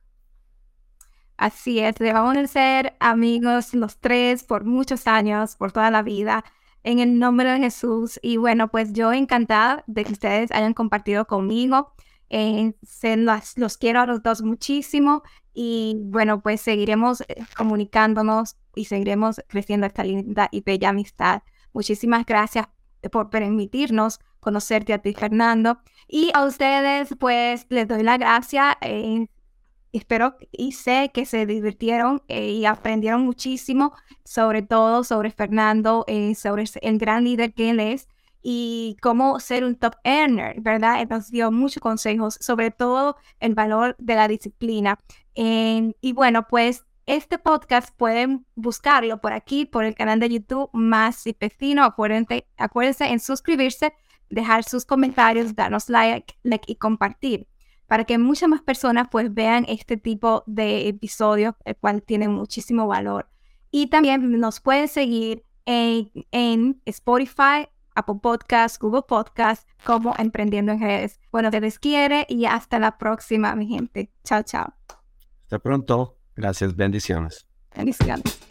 Así es, vamos a ser amigos los tres por muchos años, por toda la vida, en el nombre de Jesús. Y bueno, pues yo encantada de que ustedes hayan compartido conmigo. Eh, se los quiero a los dos muchísimo y bueno, pues seguiremos eh, comunicándonos y seguiremos creciendo esta linda y bella amistad. Muchísimas gracias por permitirnos conocerte a ti, Fernando. Y a ustedes, pues les doy la gracia. Eh, espero y sé que se divirtieron eh, y aprendieron muchísimo, sobre todo sobre Fernando, eh, sobre el gran líder que él es y cómo ser un top earner, ¿verdad? Él nos dio muchos consejos, sobre todo el valor de la disciplina. y bueno, pues este podcast pueden buscarlo por aquí, por el canal de YouTube Más y Pecino. Acuérdense, acuérdense en suscribirse, dejar sus comentarios, darnos like, like y compartir para que muchas más personas pues vean este tipo de episodios, el cual tiene muchísimo valor. Y también nos pueden seguir en, en Spotify, Apple Podcasts, Google Podcasts, como Emprendiendo en Redes. Bueno, te les quiere y hasta la próxima, mi gente. Chao, chao. Hasta pronto. Gracias. Bendiciones. Bendiciones.